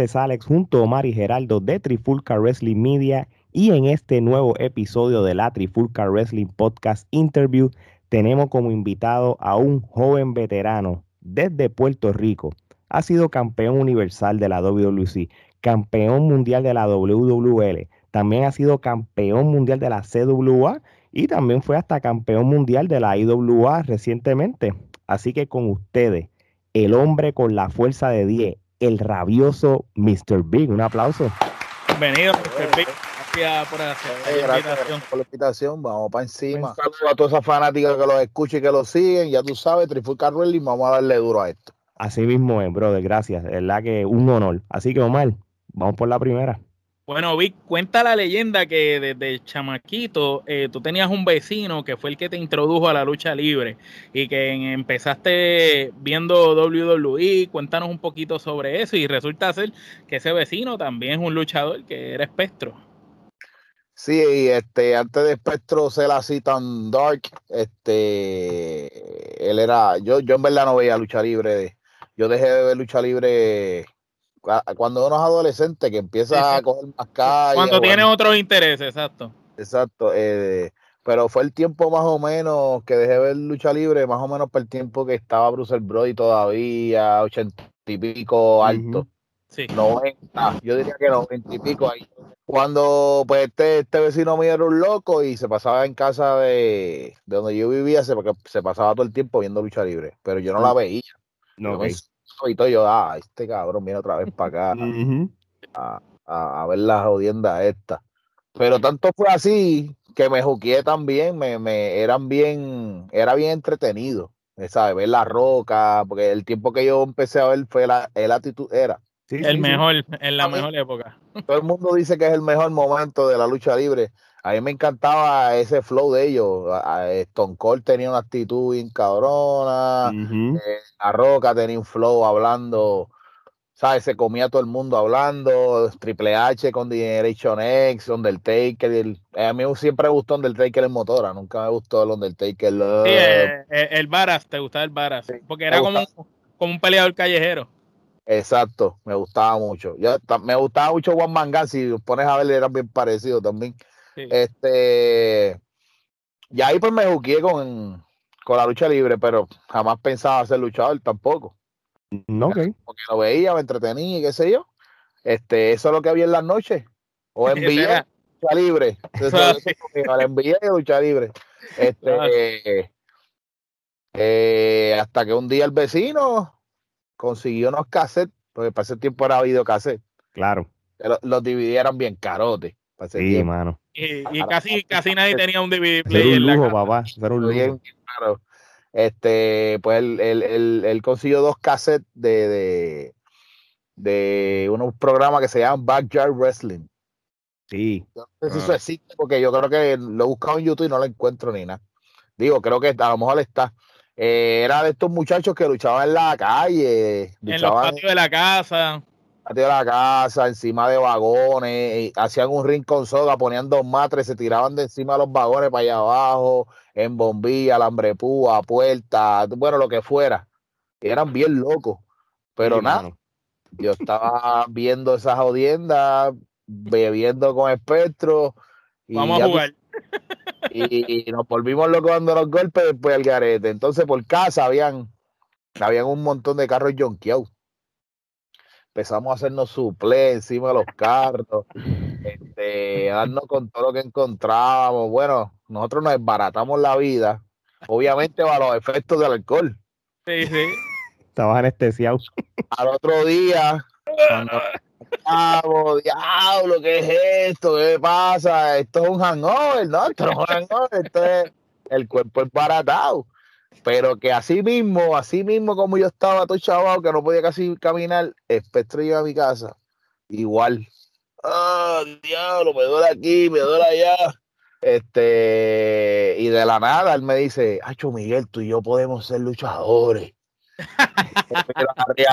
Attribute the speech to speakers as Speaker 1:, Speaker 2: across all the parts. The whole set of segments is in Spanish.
Speaker 1: es Alex junto a Omar y Geraldo de Trifulca Wrestling Media y en este nuevo episodio de la Trifulca Wrestling Podcast Interview tenemos como invitado a un joven veterano desde Puerto Rico. Ha sido campeón universal de la WWC, campeón mundial de la WWL, también ha sido campeón mundial de la CWA y también fue hasta campeón mundial de la IWA recientemente. Así que con ustedes, el hombre con la fuerza de 10, el rabioso Mr. Big. Un aplauso.
Speaker 2: Bienvenido, Mr. Big. Gracias por hacer
Speaker 3: la invitación. por la invitación. Vamos para encima. Un saludo a todas esas fanáticas que los escuchan y que los siguen. Ya tú sabes, Trifulca y vamos a darle duro a esto.
Speaker 1: Así mismo es, brother. Gracias. Es verdad que un honor. Así que, Omar, vamos por la primera.
Speaker 2: Bueno, Vic, cuenta la leyenda que desde chamaquito eh, tú tenías un vecino que fue el que te introdujo a la lucha libre y que empezaste viendo WWE. Cuéntanos un poquito sobre eso y resulta ser que ese vecino también es un luchador que era Espectro.
Speaker 3: Sí, este, antes de Espectro ser así tan dark, este, él era, yo, yo en verdad no veía lucha libre, yo dejé de ver lucha libre cuando uno es adolescente que empieza a coger más calle.
Speaker 2: Cuando tiene otros intereses, exacto.
Speaker 3: Exacto. Eh, pero fue el tiempo más o menos que dejé ver lucha libre, más o menos por el tiempo que estaba Bruce Brody todavía, ochenta y pico alto. Sí. 90, yo diría que noventa y pico ahí. Cuando pues este, este vecino mío era un loco y se pasaba en casa de, donde yo vivía, se, se pasaba todo el tiempo viendo lucha libre, pero yo no la veía. No, y todo, yo, ah, este cabrón viene otra vez para acá a, ver las jodiendas esta Pero tanto fue así que me juqué también, me, me eran bien, era bien entretenido, ¿sabes? Ver la roca, porque el tiempo que yo empecé a ver fue la, el actitud era.
Speaker 2: el mejor, en la mejor época.
Speaker 3: Todo el mundo dice que es el mejor momento de la lucha libre. A mí me encantaba ese flow de ellos. Stone Cold tenía una actitud bien cabrona. Eh, la Roca tenía un flow hablando. ¿Sabes? Se comía todo el mundo hablando. Triple H con Generation X, Undertaker. El, eh, a mí siempre me gustó Undertaker en motora. Nunca me gustó el Undertaker. Sí,
Speaker 2: eh, el, Baras, te gustaba el Baras. porque era como, como un peleador callejero.
Speaker 3: Exacto, me gustaba mucho. Yo, me gustaba mucho Juan Mangán, si pones a ver, eran bien parecidos también. Este, y ahí pues me jugué con, con la lucha libre, pero jamás pensaba ser luchador tampoco.
Speaker 1: No, okay.
Speaker 3: Porque lo veía, me entretenía y qué sé yo. Este, eso es lo que había en las noches. O envié lucha libre. envié lucha libre. Este, eh, hasta que un día el vecino consiguió unos cassettes, porque para ese tiempo era videocassette.
Speaker 1: Claro.
Speaker 3: Los, los dividieran bien carotes.
Speaker 1: Sí, mano.
Speaker 2: Y, casi, casi nadie tenía un DVD player. un lujo,
Speaker 1: papá. un lujo.
Speaker 3: Este, pues él, él, él, consiguió dos cassettes de, de, de unos programas que se llaman Backyard Wrestling.
Speaker 1: Sí.
Speaker 3: No sé si eso ah. existe, porque yo creo que lo he buscado en YouTube y no lo encuentro ni nada. Digo, creo que a lo mejor está. Eh, era de estos muchachos que luchaban en la calle.
Speaker 2: En los patios de la casa
Speaker 3: de la casa, encima de vagones, hacían un ring con soga, ponían dos matres, se tiraban de encima de los vagones para allá abajo, en bombilla, alambre púa, puerta, bueno, lo que fuera. eran bien locos. Pero nada, yo estaba viendo esas jodiendas, bebiendo con espectro.
Speaker 2: Y Vamos a jugar.
Speaker 3: Y, nos volvimos locos dando los golpes después del garete. Entonces por casa habían, habían un montón de carros jonqueados empezamos a hacernos suple encima de los carros, este, darnos con todo lo que encontrábamos. Bueno, nosotros nos desbaratamos la vida, obviamente para los efectos del alcohol.
Speaker 2: Sí, sí.
Speaker 1: Estabas anestesiado.
Speaker 3: Al otro día, cuando diablo, ¿qué es esto? ¿Qué pasa? Esto es un hangover, ¿no? Esto no es un hangover, esto es el cuerpo es baratado pero que así mismo, así mismo como yo estaba todo chaval, que no podía casi caminar, Espectro iba a mi casa, igual. Ah, diablo, me duele aquí, me duele allá. Este, y de la nada él me dice, Acho Miguel, tú y yo podemos ser luchadores. y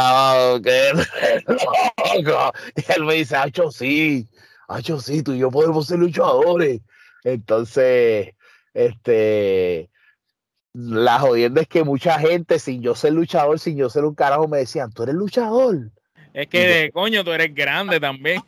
Speaker 3: él me dice, Acho, sí, Acho, sí, tú y yo podemos ser luchadores. Entonces, este, la jodienda es que mucha gente, sin yo ser luchador, sin yo ser un carajo, me decían, tú eres luchador.
Speaker 2: Es que, coño, tú eres grande también.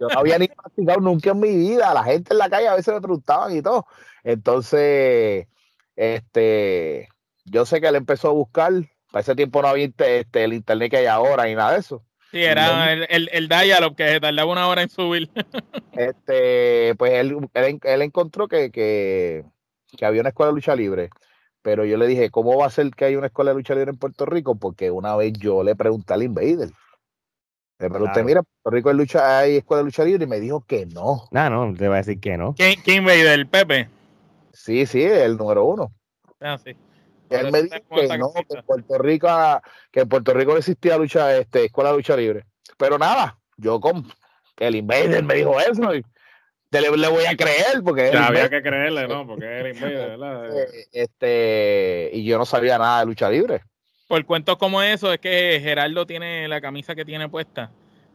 Speaker 3: Yo no había ni practicado nunca en mi vida. La gente en la calle a veces me preguntaban y todo. Entonces, este, yo sé que él empezó a buscar. Para ese tiempo no había este, el internet que hay ahora y nada de eso.
Speaker 2: Sí, era el, el, el dial que tardaba una hora en subir.
Speaker 3: este, pues él, él, encontró que, que, que había una escuela de lucha libre pero yo le dije, ¿cómo va a ser que hay una escuela de lucha libre en Puerto Rico? Porque una vez yo le pregunté al Invader. Le pregunté, mira, Puerto Rico hay, lucha, hay escuela de lucha libre y me dijo que no.
Speaker 1: No, no, te va a decir que no.
Speaker 2: ¿Quién, quién Invader? ¿El Pepe?
Speaker 3: Sí, sí, el número uno.
Speaker 2: Ah, sí.
Speaker 3: Él me dijo que no, que en Puerto Rico, que en Puerto Rico no existía lucha, este, escuela de lucha libre. Pero nada, yo con el Invader me dijo eso y le, voy a creer porque
Speaker 2: había que creerle, ¿no? Porque era ¿verdad?
Speaker 3: Eh, este, y yo no sabía nada de lucha libre.
Speaker 2: Por cuentos como eso, es que Gerardo tiene la camisa que tiene puesta,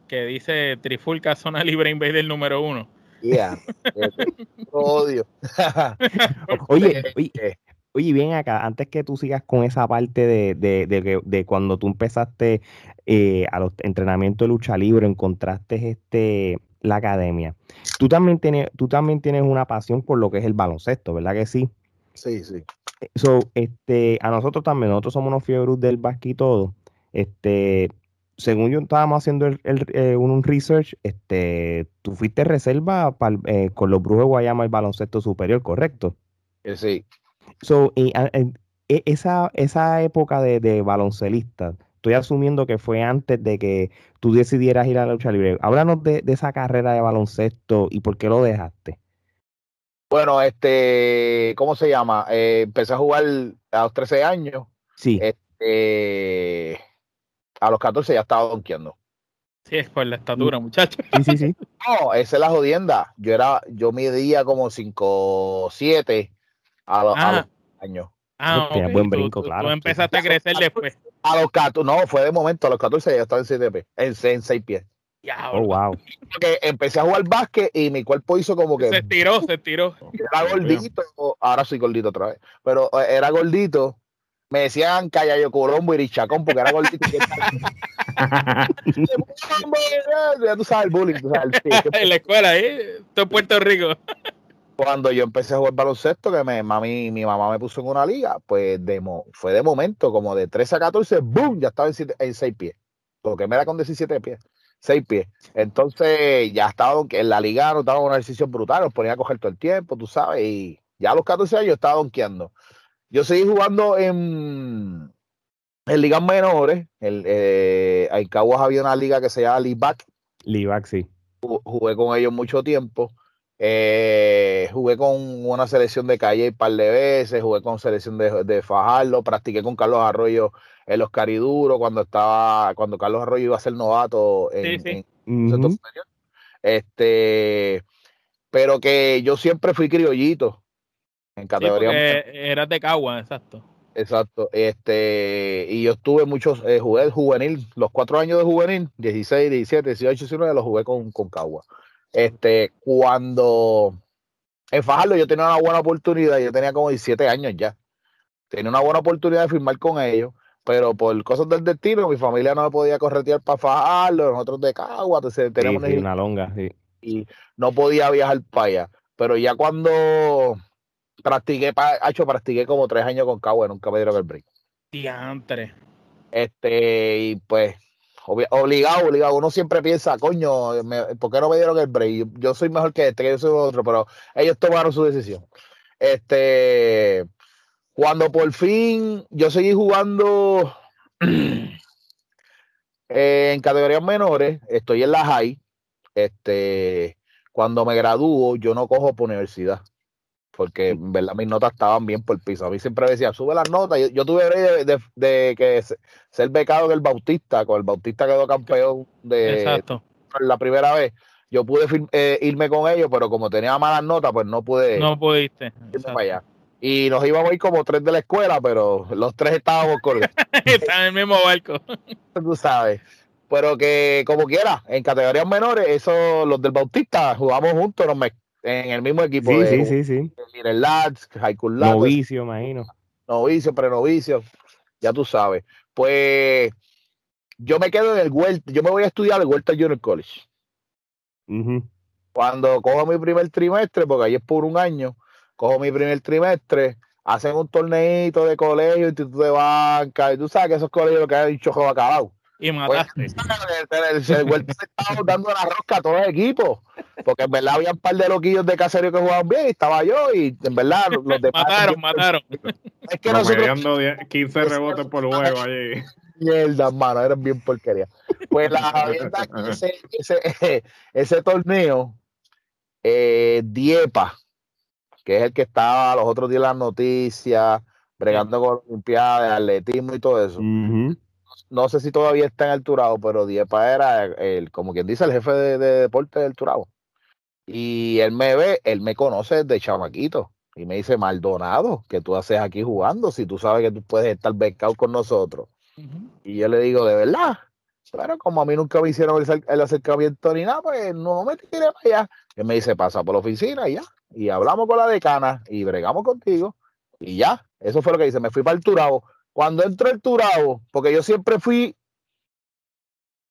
Speaker 2: que dice Trifulca Zona Libre Invader número uno.
Speaker 3: Yeah, odio.
Speaker 1: oye, oye, oye, bien acá, antes que tú sigas con esa parte de, de, de, de cuando tú empezaste eh, a los entrenamientos de lucha libre, encontraste este la academia. Tú también tienes, tú también tienes una pasión por lo que es el baloncesto, ¿verdad que sí?
Speaker 3: Sí, sí.
Speaker 1: Eh, so, este, a nosotros también, nosotros somos unos fiebros del básquet y todo. Este, según yo estábamos haciendo el, eh, un research, este, tú fuiste reserva eh, con los Brujos de Guayama el baloncesto superior, ¿correcto?
Speaker 3: Sí.
Speaker 1: So, e, esa, esa época de, de baloncelista, estoy asumiendo que fue antes de que tú decidieras ir a la lucha libre. Háblanos de, esa carrera de baloncesto y por qué lo dejaste.
Speaker 3: Bueno, este, ¿cómo se llama? Eh, empecé a jugar a los 13 años.
Speaker 1: Sí.
Speaker 3: Este, a los 14 ya estaba donkeando.
Speaker 2: Sí, es por la estatura, mm. muchacho.
Speaker 1: Sí, sí, sí.
Speaker 3: No, esa es la jodienda. Yo era, yo medía como 5, 7 a, los,
Speaker 2: ah.
Speaker 3: años.
Speaker 2: Ah,
Speaker 1: buen brinco, claro.
Speaker 2: Tú empezaste a crecer después.
Speaker 3: A los 14, no, fue de momento, a los 14 ya estaba en 6 pies, en, 6 pies.
Speaker 1: oh, wow.
Speaker 3: Porque empecé a jugar básquet y mi cuerpo hizo como que.
Speaker 2: Se estiró, se estiró.
Speaker 3: Era gordito, ahora soy gordito otra vez, pero eh, era gordito. Me decían Callayo Colombo y Richacón porque era gordito. ya tú sabes el bullying. Tú sabes,
Speaker 2: en la escuela, ¿eh? Todo Puerto Rico
Speaker 3: cuando yo empecé a jugar baloncesto, que me, mami, mi mamá me puso en una liga, pues de fue de momento, como de 13 a 14, ¡boom! Ya estaba en, 6 pies. Porque me era con 17 pies, 6 pies. Entonces ya estaba en la liga, no estaba una decisión brutal, nos ponía a coger todo el tiempo, tú sabes, y ya a los 14 años estaba donkeando. Yo seguí jugando en, en ligas menores. El, eh, en Caguas había una liga que se llama Libac.
Speaker 1: Libac, sí.
Speaker 3: Jugué con ellos mucho tiempo. Eh, jugué con una selección de Calle un par de veces, jugué con selección de, de Fajardo, practiqué con Carlos Arroyo en los Cariduros cuando estaba, cuando Carlos Arroyo iba a ser novato en, Este, pero que yo siempre fui criollito en categoría.
Speaker 2: Sí, eras de Cagua, exacto.
Speaker 3: Exacto. Este, y yo estuve muchos, eh, jugué el juvenil, los cuatro años de juvenil, 16, 17, 18, 19, los jugué con, con Cagua. Este, cuando en Fajardo yo tenía una buena oportunidad, yo tenía como 17 años ya. Tenía una buena oportunidad de firmar con ellos, pero por cosas del destino, mi familia no me podía corretear para Fajardo, nosotros de Cagua, entonces teníamos
Speaker 1: una longa, sí.
Speaker 3: Y no podía viajar para allá. Pero ya cuando practiqué, hecho, practiqué como tres años con Cagua, nunca me dieron el break.
Speaker 2: Diantre.
Speaker 3: Este, y pues obligado, obligado. Uno siempre piensa, coño, ¿por qué no me dieron el break? Yo soy mejor que este, que yo soy otro, pero ellos tomaron su decisión. Este, cuando por fin yo seguí jugando en categorías menores, estoy en la high. Este, cuando me gradúo, yo no cojo por universidad porque en verdad mis notas estaban bien por el piso. A mí siempre decía, sube las notas. Yo, tuve de, de, que ser becado en el Bautista, con el Bautista quedó campeón de la primera vez. Yo pude eh, irme con ellos, pero como tenía malas notas, pues no pude.
Speaker 2: No pudiste.
Speaker 3: allá. Y nos íbamos a ir como tres de la escuela, pero los tres estábamos con.
Speaker 2: Están en el mismo barco.
Speaker 3: Tú sabes. Pero que como quiera, en categorías menores, eso, los del Bautista jugamos juntos, nos, en el mismo equipo.
Speaker 1: Sí, de, sí, sí, sí.
Speaker 3: Little Lads, High School
Speaker 1: Novicio, imagino.
Speaker 3: Novicio, prenovicio, ya tú sabes. Pues yo me quedo en el Huerta, yo me voy a estudiar el Huerta Junior College. Cuando cojo mi primer trimestre, porque ahí es por un año, cojo mi primer trimestre, hacen un torneito de colegio, instituto de banca, y tú sabes que esos colegios lo que hay un chojo acabado.
Speaker 2: Y mataste.
Speaker 3: Pues, el, Huerta se estaba dando la rosca a todos los equipos, porque en verdad había un par de loquillos de caserío que jugaban bien, y estaba yo, y en verdad los demás.
Speaker 2: mataron, mataron.
Speaker 4: Es que nosotros. 15 rebotes por juego allí
Speaker 3: mierda, mano, eran bien porquería. Pues la verdad que ese, ese, ese torneo, eh, Diepa, que es el que estaba los otros días en las noticias, bregando con Olimpiadas, atletismo y todo eso. No sé si todavía está en el Turabo, pero Diepa era el, como quien dice, el jefe de, deporte del Turabo. Y él me ve, él me conoce de chamaquito. Y me dice, Maldonado, que tú haces aquí jugando? Si tú sabes que tú puedes estar becado con nosotros. Y yo le digo, de verdad. Pero como a mí nunca me hicieron el, acercamiento ni nada, pues no me tiré para allá. Él me dice, pasa por la oficina y ya. Y hablamos con la decana y bregamos contigo. Y ya. Eso fue lo que dice. Me fui para el Turabo. Cuando entro el Turabo, porque yo siempre fui,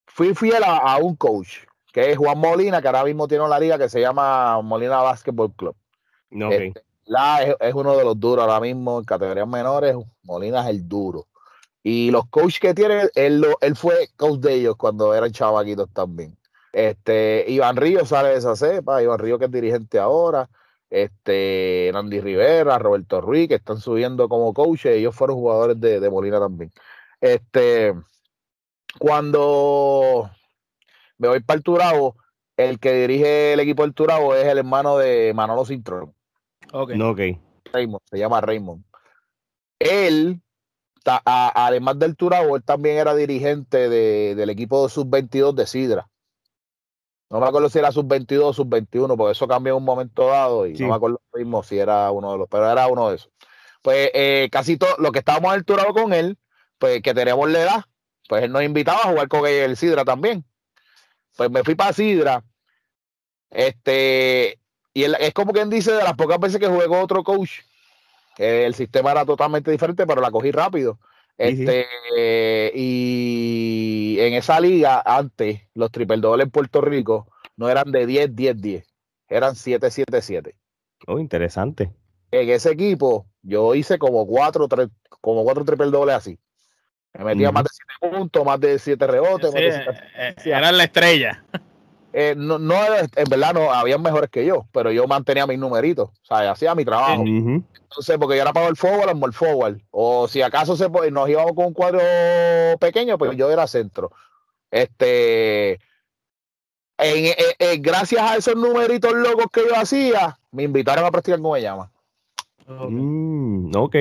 Speaker 3: fui fiel a, un coach, que es Juan Molina, que ahora mismo tiene una liga que se llama Molina Basketball Club. Este, la, es, es, uno de los duros ahora mismo en categorías menores. Molina es el duro. Y los coaches que tiene, él, él fue coach de ellos cuando eran chavaquitos también. Este, Iván Río sale de esa cepa, Iván Río que es dirigente ahora, este, Randy Rivera, Roberto Ruiz, que están subiendo como coaches, ellos fueron jugadores de, Molina también. Este, cuando me voy para el Turabo, el que dirige el equipo del Turabo es el hermano de Manolo Cintrón.
Speaker 1: Ok.
Speaker 3: Raymond, se llama Raymond. Él además del Turabo, él también era dirigente del equipo sub-22 de Sidra. No me acuerdo si era sub-22 o sub-21, porque eso cambió en un momento dado y no me acuerdo mismo si era uno de los, pero era uno de esos. Pues eh, casi todo, lo que estábamos Turabo con él, pues que teníamos la edad, pues él nos invitaba a jugar con el Sidra también. Pues me fui para Sidra. Este, y él, es como quien dice de las pocas veces que jugué con otro coach el sistema era totalmente diferente, pero la cogí rápido. Este, y en esa liga, antes, los triple dobles en Puerto Rico no eran de 10, 10, 10, eran 7, 7, 7.
Speaker 1: Oh, interesante.
Speaker 3: En ese equipo, yo hice como cuatro, como cuatro triple dobles así. Me metía más de 7 puntos, más de 7 rebotes.
Speaker 2: Eh, era la estrella.
Speaker 3: Eh, no, no, en verdad no, habían mejores que yo, pero yo mantenía mis numeritos, o sea, hacía mi trabajo. Entonces, porque yo era para el forward, el forward. O si acaso se, nos íbamos con un cuadro pequeño, pues yo era centro. Este, gracias a esos numeritos locos que yo hacía, me invitaron a practicar en Guayama.
Speaker 1: Mm, ok.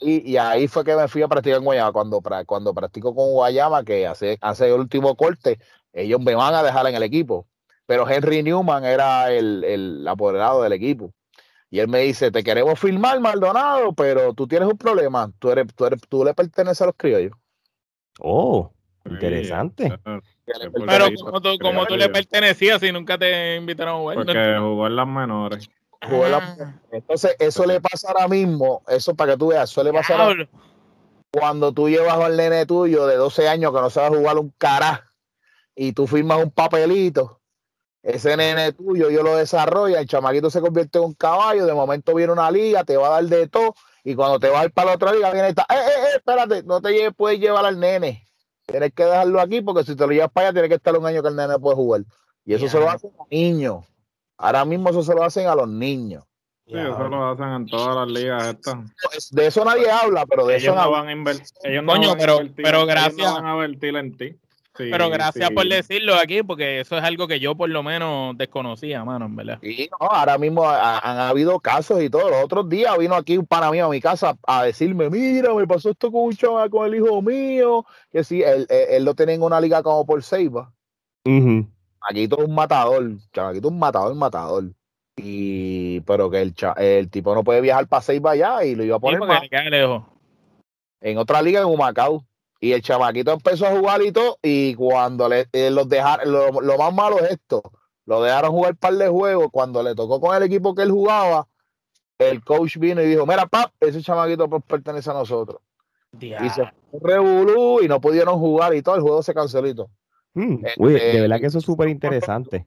Speaker 3: Y, ahí fue que me fui a practicar en Guayama. Cuando, cuando practico con Guayama, que hace, hace el último corte, ellos me van a dejar en el equipo pero Henry Newman era el, apoderado del equipo. Y él me dice, te queremos firmar, Maldonado, pero tú tienes un problema. Tú, eres, tú, eres, tú le perteneces a los criollos.
Speaker 1: Oh, interesante.
Speaker 2: pero como tú, como tú le pertenecías y nunca te invitaron a jugar.
Speaker 4: Porque jugó en las menores.
Speaker 3: Ah. Entonces, eso le pasa ahora mismo, eso para que tú veas, suele pasar cuando tú llevas al nene tuyo de 12 años que no sabe jugar un cara y tú firmas un papelito ese nene tuyo, yo lo desarrollo, el chamaquito se convierte en un caballo, de momento viene una liga, te va a dar de todo, y cuando te vas para la otra liga, viene esta, eh, eh, eh, espérate, no te puedes llevar al nene. Tienes que dejarlo aquí porque si te lo llevas para allá, tiene que estar un año que el nene puede jugar. Y eso se lo hacen a los niños. Ahora mismo eso se lo hacen a los niños.
Speaker 4: Sí, eso lo hacen en todas las ligas estas.
Speaker 3: De eso nadie habla, pero de
Speaker 4: ellos
Speaker 3: eso
Speaker 4: no van a invertir. Ellos
Speaker 2: Coño, no pero, pero gracias.
Speaker 4: van a invertir en ti.
Speaker 2: Pero gracias por decirlo aquí, porque eso es algo que yo por lo menos desconocía, mano, en verdad.
Speaker 3: Sí, no, ahora mismo han habido casos y todo. Los otros días vino aquí un pana mío a mi casa a decirme, mira, me pasó esto con un chaval, con el hijo mío, que sí, él, lo tenía en una liga como por Seiba. Aquí todo un matador, chamaquito un matador, matador. Y, pero que el, el tipo no puede viajar para Seiba allá y lo iba a poner
Speaker 2: lejos.
Speaker 3: en otra liga en Humacao. Y el chamaquito empezó a jugar y todo, y cuando le, eh, los dejaron, lo, más malo es esto, lo dejaron jugar un par de juegos, cuando le tocó con el equipo que él jugaba, el coach vino y dijo, mira, pap, ese chamaquito pues pertenece a nosotros. Y se revolú y no pudieron jugar y todo, el juego se canceló.
Speaker 1: Mm, de este, verdad que eso es súper interesante.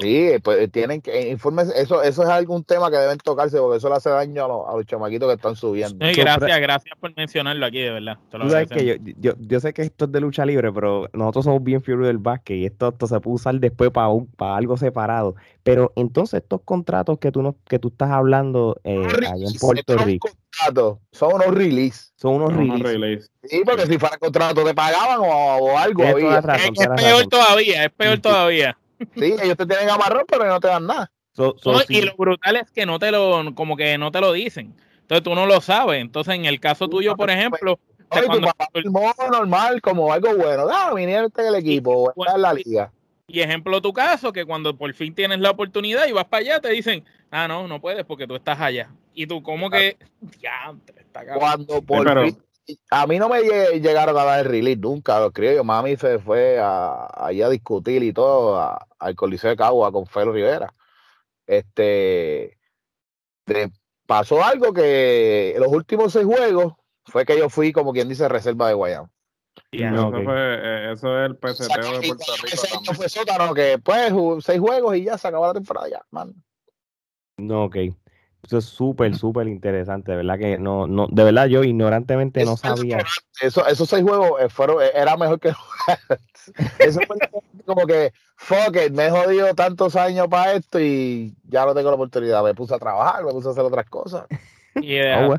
Speaker 3: Sí, pues tienen que informes, eso, eso es algún tema que deben tocarse porque eso le hace daño a los, chamaquitos que están subiendo.
Speaker 2: gracias, gracias por mencionarlo aquí, de verdad.
Speaker 1: yo, yo, sé que esto es de lucha libre, pero nosotros somos bien fieros del básquet y esto, esto se puede usar después para, para algo separado. Pero entonces estos contratos que tú no, que tú estás hablando eh, allá en Puerto Rico.
Speaker 3: Son unos release.
Speaker 1: Son unos release.
Speaker 3: Sí, porque si fuera contrato te pagaban o, algo. es,
Speaker 2: peor todavía, es peor todavía.
Speaker 3: Sí, ellos te tienen amarrón, pero no te dan nada.
Speaker 2: Y lo brutal es que no te lo, como que no te lo dicen. Entonces tú no lo sabes. Entonces, en el caso tuyo, por ejemplo,
Speaker 3: Oye, cuando... normal, como algo bueno. Ah, viniste el equipo, en la liga.
Speaker 2: Y ejemplo tu caso, que cuando por fin tienes la oportunidad y vas para allá, te dicen, ah, no, no puedes porque tú estás allá. Y tú, como que, ya,
Speaker 3: está Cuando por fin a mí no me llegaron a dar el release nunca, lo creo yo. Mami se fue a, a discutir y todo al Coliseo de Cagua con Felo Rivera. Este pasó algo que en los últimos seis juegos fue que yo fui, como quien dice, reserva de Guayama.
Speaker 4: eso, fue, eh, eso es el peseteo de Puerto Rico.
Speaker 3: Ese fue sótano que pues seis juegos y ya se acabó la temporada ya, man.
Speaker 1: No, ok. Eso es súper, súper interesante, de verdad que no, no, de verdad yo ignorantemente no sabía.
Speaker 3: Eso, esos seis juegos eh, fueron, eh, era mejor que Eso fue como que, fuck it, me he jodido tantos años para esto y ya no tengo la oportunidad. Me puse a trabajar, me puse a hacer otras cosas.
Speaker 2: Oh,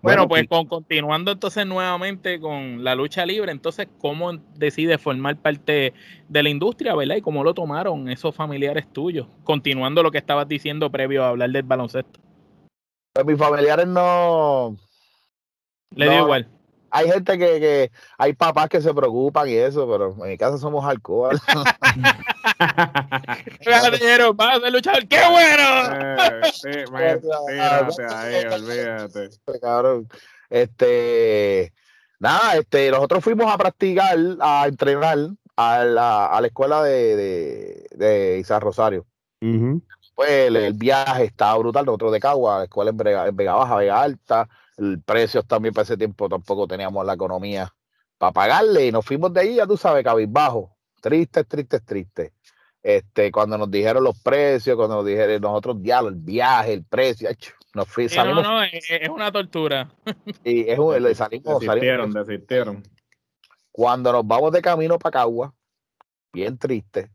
Speaker 2: bueno, pues con, continuando entonces nuevamente con la lucha libre, entonces, ¿cómo decides formar parte de la industria, verdad? Y cómo lo tomaron esos familiares tuyos, continuando lo que estabas diciendo previo a hablar del baloncesto.
Speaker 3: Pues mis familiares no.
Speaker 2: Le dio igual.
Speaker 3: Hay gente que, que, hay papás que se preocupan y eso, pero en mi casa somos alcohol.
Speaker 2: dinero, vas a luchar, ¡qué bueno!
Speaker 4: Eh, sí, ahí, olvídate.
Speaker 3: Cabrón. Este, nada, este, nosotros fuimos a practicar, a entrenar a la, a la escuela de, de, de Isa Rosario. Pues el, viaje estaba brutal, nosotros de Cagua, la escuela en Vega, Baja, Vega Alta, el precio también para ese tiempo tampoco teníamos la economía para pagarle y nos fuimos de ahí, ya tú sabes, cabizbajo, triste, triste, triste. Este, cuando nos dijeron los precios, cuando nos dijeron nosotros, diablo, el viaje, el precio, nos fuimos.
Speaker 2: no, no, es, una tortura.
Speaker 3: Y es un, salimos,
Speaker 4: desistieron, desistieron.
Speaker 3: Cuando nos vamos de camino para Cagua, bien triste,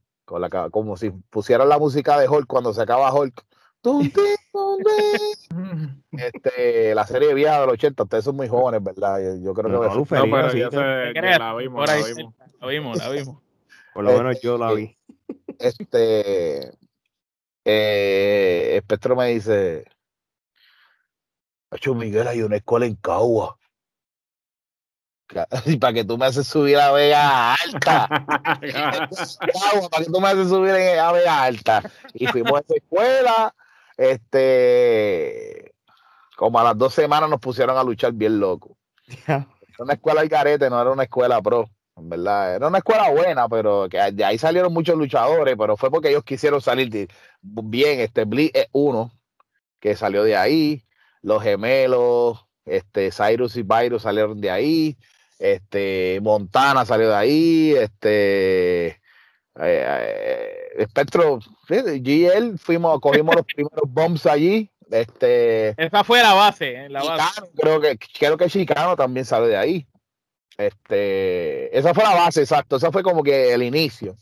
Speaker 3: como si pusieran la música de Hulk cuando se acaba Hulk. este, la serie vieja de los 80, ustedes son muy jóvenes, ¿verdad? Yo, creo que no,
Speaker 4: no, pero la vimos, la vimos.
Speaker 2: La vimos, la vimos.
Speaker 1: Por lo menos yo la vi.
Speaker 3: Este eh, Espectro me dice Hacho Miguel, hay una escuela en Cagua. Y para que tú me haces subir a Vega Alta. para que tú me haces subir a Vega Alta. Y fuimos a esa escuela. Este, como a las dos semanas nos pusieron a luchar bien loco. Era una escuela al carete, no era una escuela pro. En verdad, era una escuela buena, pero que de ahí salieron muchos luchadores, pero fue porque ellos quisieron salir bien. Este Blitz es uno que salió de ahí, los gemelos, este Cyrus y Byron salieron de ahí, este, Montana salió de ahí, este, eh, eh, Espectro, GL, fuimos, cogimos los primeros bombs allí. Este,
Speaker 2: Esa fue la base, la base.
Speaker 3: creo que creo que Chicano también sale de ahí. Este, esa fue la base, exacto. Esa fue como que el inicio.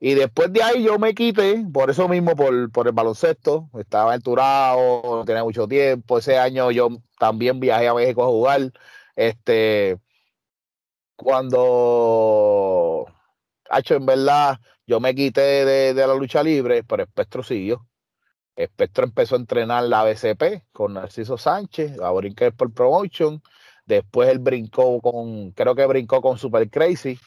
Speaker 3: Y después de ahí yo me quité, por eso mismo, por, por el baloncesto. Estaba aventurado, no tenía mucho tiempo. Ese año yo también viajé a México a jugar. Este, cuando, hecho en verdad, yo me quité de, la lucha libre, pero Espectro siguió. Espectro empezó a entrenar la BCP con Narciso Sánchez, a brincar por Promotion. Después él brincó con, creo que brincó con Super Crazy,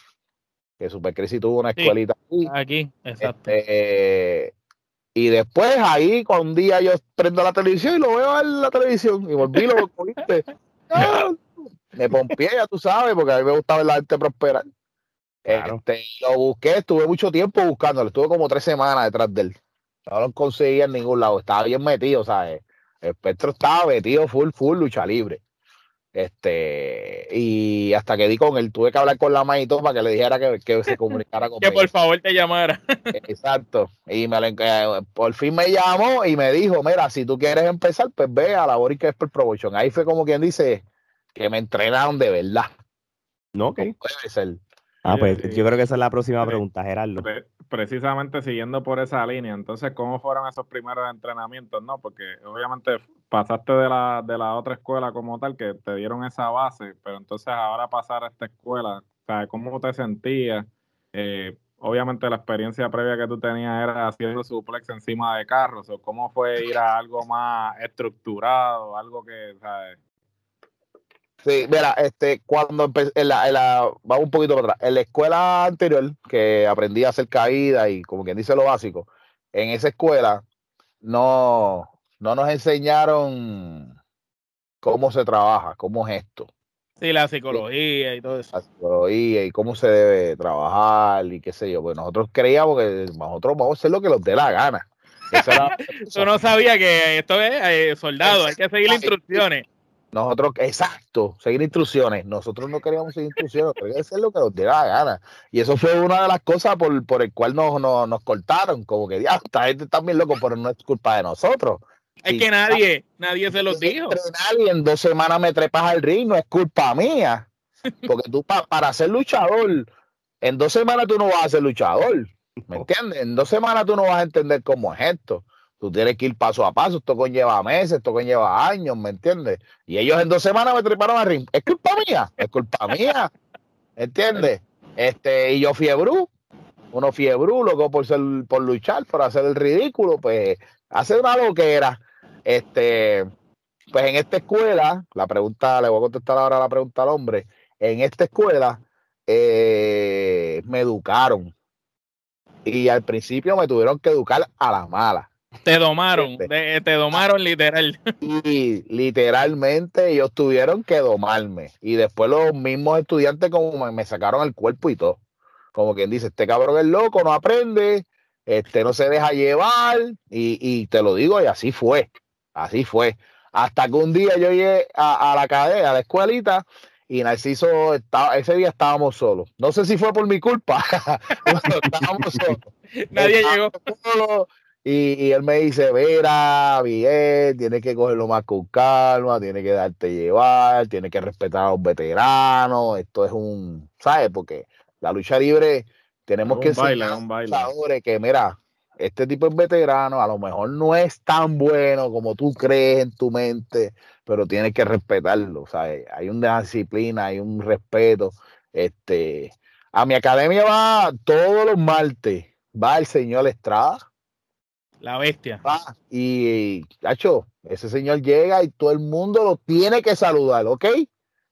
Speaker 3: que Super Crazy tuvo una escuelita
Speaker 2: aquí. Aquí, exacto.
Speaker 3: Este, y después ahí, un día yo prendo la televisión y lo veo en la televisión, y volví lo cogiste. me pompié, ya tú sabes, porque a mí me gustaba ver la gente prosperar. Este, lo busqué, estuve mucho tiempo buscándolo, estuve como tres semanas detrás de él. No lo conseguía en ningún lado, estaba bien metido, ¿sabes? El Espectro estaba metido full, full lucha libre. Este, y hasta que di con él, tuve que hablar con la maíz para que le dijera que, que se comunicara con
Speaker 2: Que por favor te llamara.
Speaker 3: Exacto. Y me por fin me llamó y me dijo, mira, si tú quieres empezar, pues ve a la Boric Expert Promotion. Ahí fue como quien dice que me entrenaron de verdad.
Speaker 1: No, ok. Puede ser. Ah, pues yo creo que esa es la próxima pregunta, Gerardo.
Speaker 4: Precisamente siguiendo por esa línea, entonces, ¿cómo fueron esos primeros entrenamientos? No, porque obviamente pasaste de la, de la otra escuela como tal, que te dieron esa base, pero entonces ahora pasar a esta escuela, ¿cómo te sentías? Eh, obviamente la experiencia previa que tú tenías era haciendo suplex encima de carros, o cómo fue ir a algo más estructurado, algo que, ¿sabes?
Speaker 3: Sí, mira, este, cuando empecé, en la, en la, vamos un poquito para atrás, en la escuela anterior, que aprendí a hacer caída y como quien dice lo básico, en esa escuela no, no nos enseñaron cómo se trabaja, cómo es esto.
Speaker 2: Sí, la psicología y todo eso.
Speaker 3: La psicología y cómo se debe trabajar y qué sé yo. Pues nosotros creíamos que nosotros vamos a hacer lo que nos dé la gana.
Speaker 2: Eso no sabía que esto es eh, soldado, hay que seguir las instrucciones.
Speaker 3: Nosotros, exacto, seguir instrucciones. Nosotros no queríamos seguir instrucciones, queríamos hacer lo que nos diera la gana. Y eso fue una de las cosas por, por el cual nos, nos, cortaron. Como que, ya, esta gente está bien loco, pero no es culpa de nosotros.
Speaker 2: Es que nadie, nadie se los dijo.
Speaker 3: Nadie en dos semanas me trepas al ring, no es culpa mía. Porque tú, para ser luchador, en dos semanas tú no vas a ser luchador. ¿Me entiendes? En dos semanas tú no vas a entender cómo es esto. Tú tienes que ir paso a paso, esto conlleva meses, esto conlleva años, ¿me entiendes? Y ellos en dos semanas me treparon al ring. Es culpa mía, es culpa mía, ¿entiendes? Este, y yo fiebru, uno fiebru, loco por ser, por luchar, por hacer el ridículo, pues hace una loquera. Este, pues en esta escuela, la pregunta, le voy a contestar ahora la pregunta al hombre, en esta escuela eh, me educaron. Y al principio me tuvieron que educar a la mala.
Speaker 2: Te domaron, te, domaron literal.
Speaker 3: Y literalmente ellos tuvieron que domarme. Y después los mismos estudiantes como me, sacaron el cuerpo y todo. Como quien dice, este cabrón es loco, no aprende, este no se deja llevar. Y, te lo digo, y así fue. Así fue. Hasta que un día yo llegué a, la cadena, a la escuelita, y Narciso estaba, ese día estábamos solos. No sé si fue por mi culpa. estábamos solos.
Speaker 2: Nadie llegó.
Speaker 3: Y, él me dice, verá, bien, tienes que cogerlo más con calma, tienes que darte llevar, tienes que respetar a los veteranos, esto es un, ¿sabes? Porque la lucha libre tenemos que
Speaker 4: ser un
Speaker 3: que, mira, este tipo es veterano, a lo mejor no es tan bueno como tú crees en tu mente, pero tienes que respetarlo, ¿sabes? Hay una disciplina, hay un respeto. Este, a mi academia va todos los martes, va el señor Estrada
Speaker 2: la bestia.
Speaker 3: y, cacho, ese señor llega y todo el mundo lo tiene que saludar, ¿ok?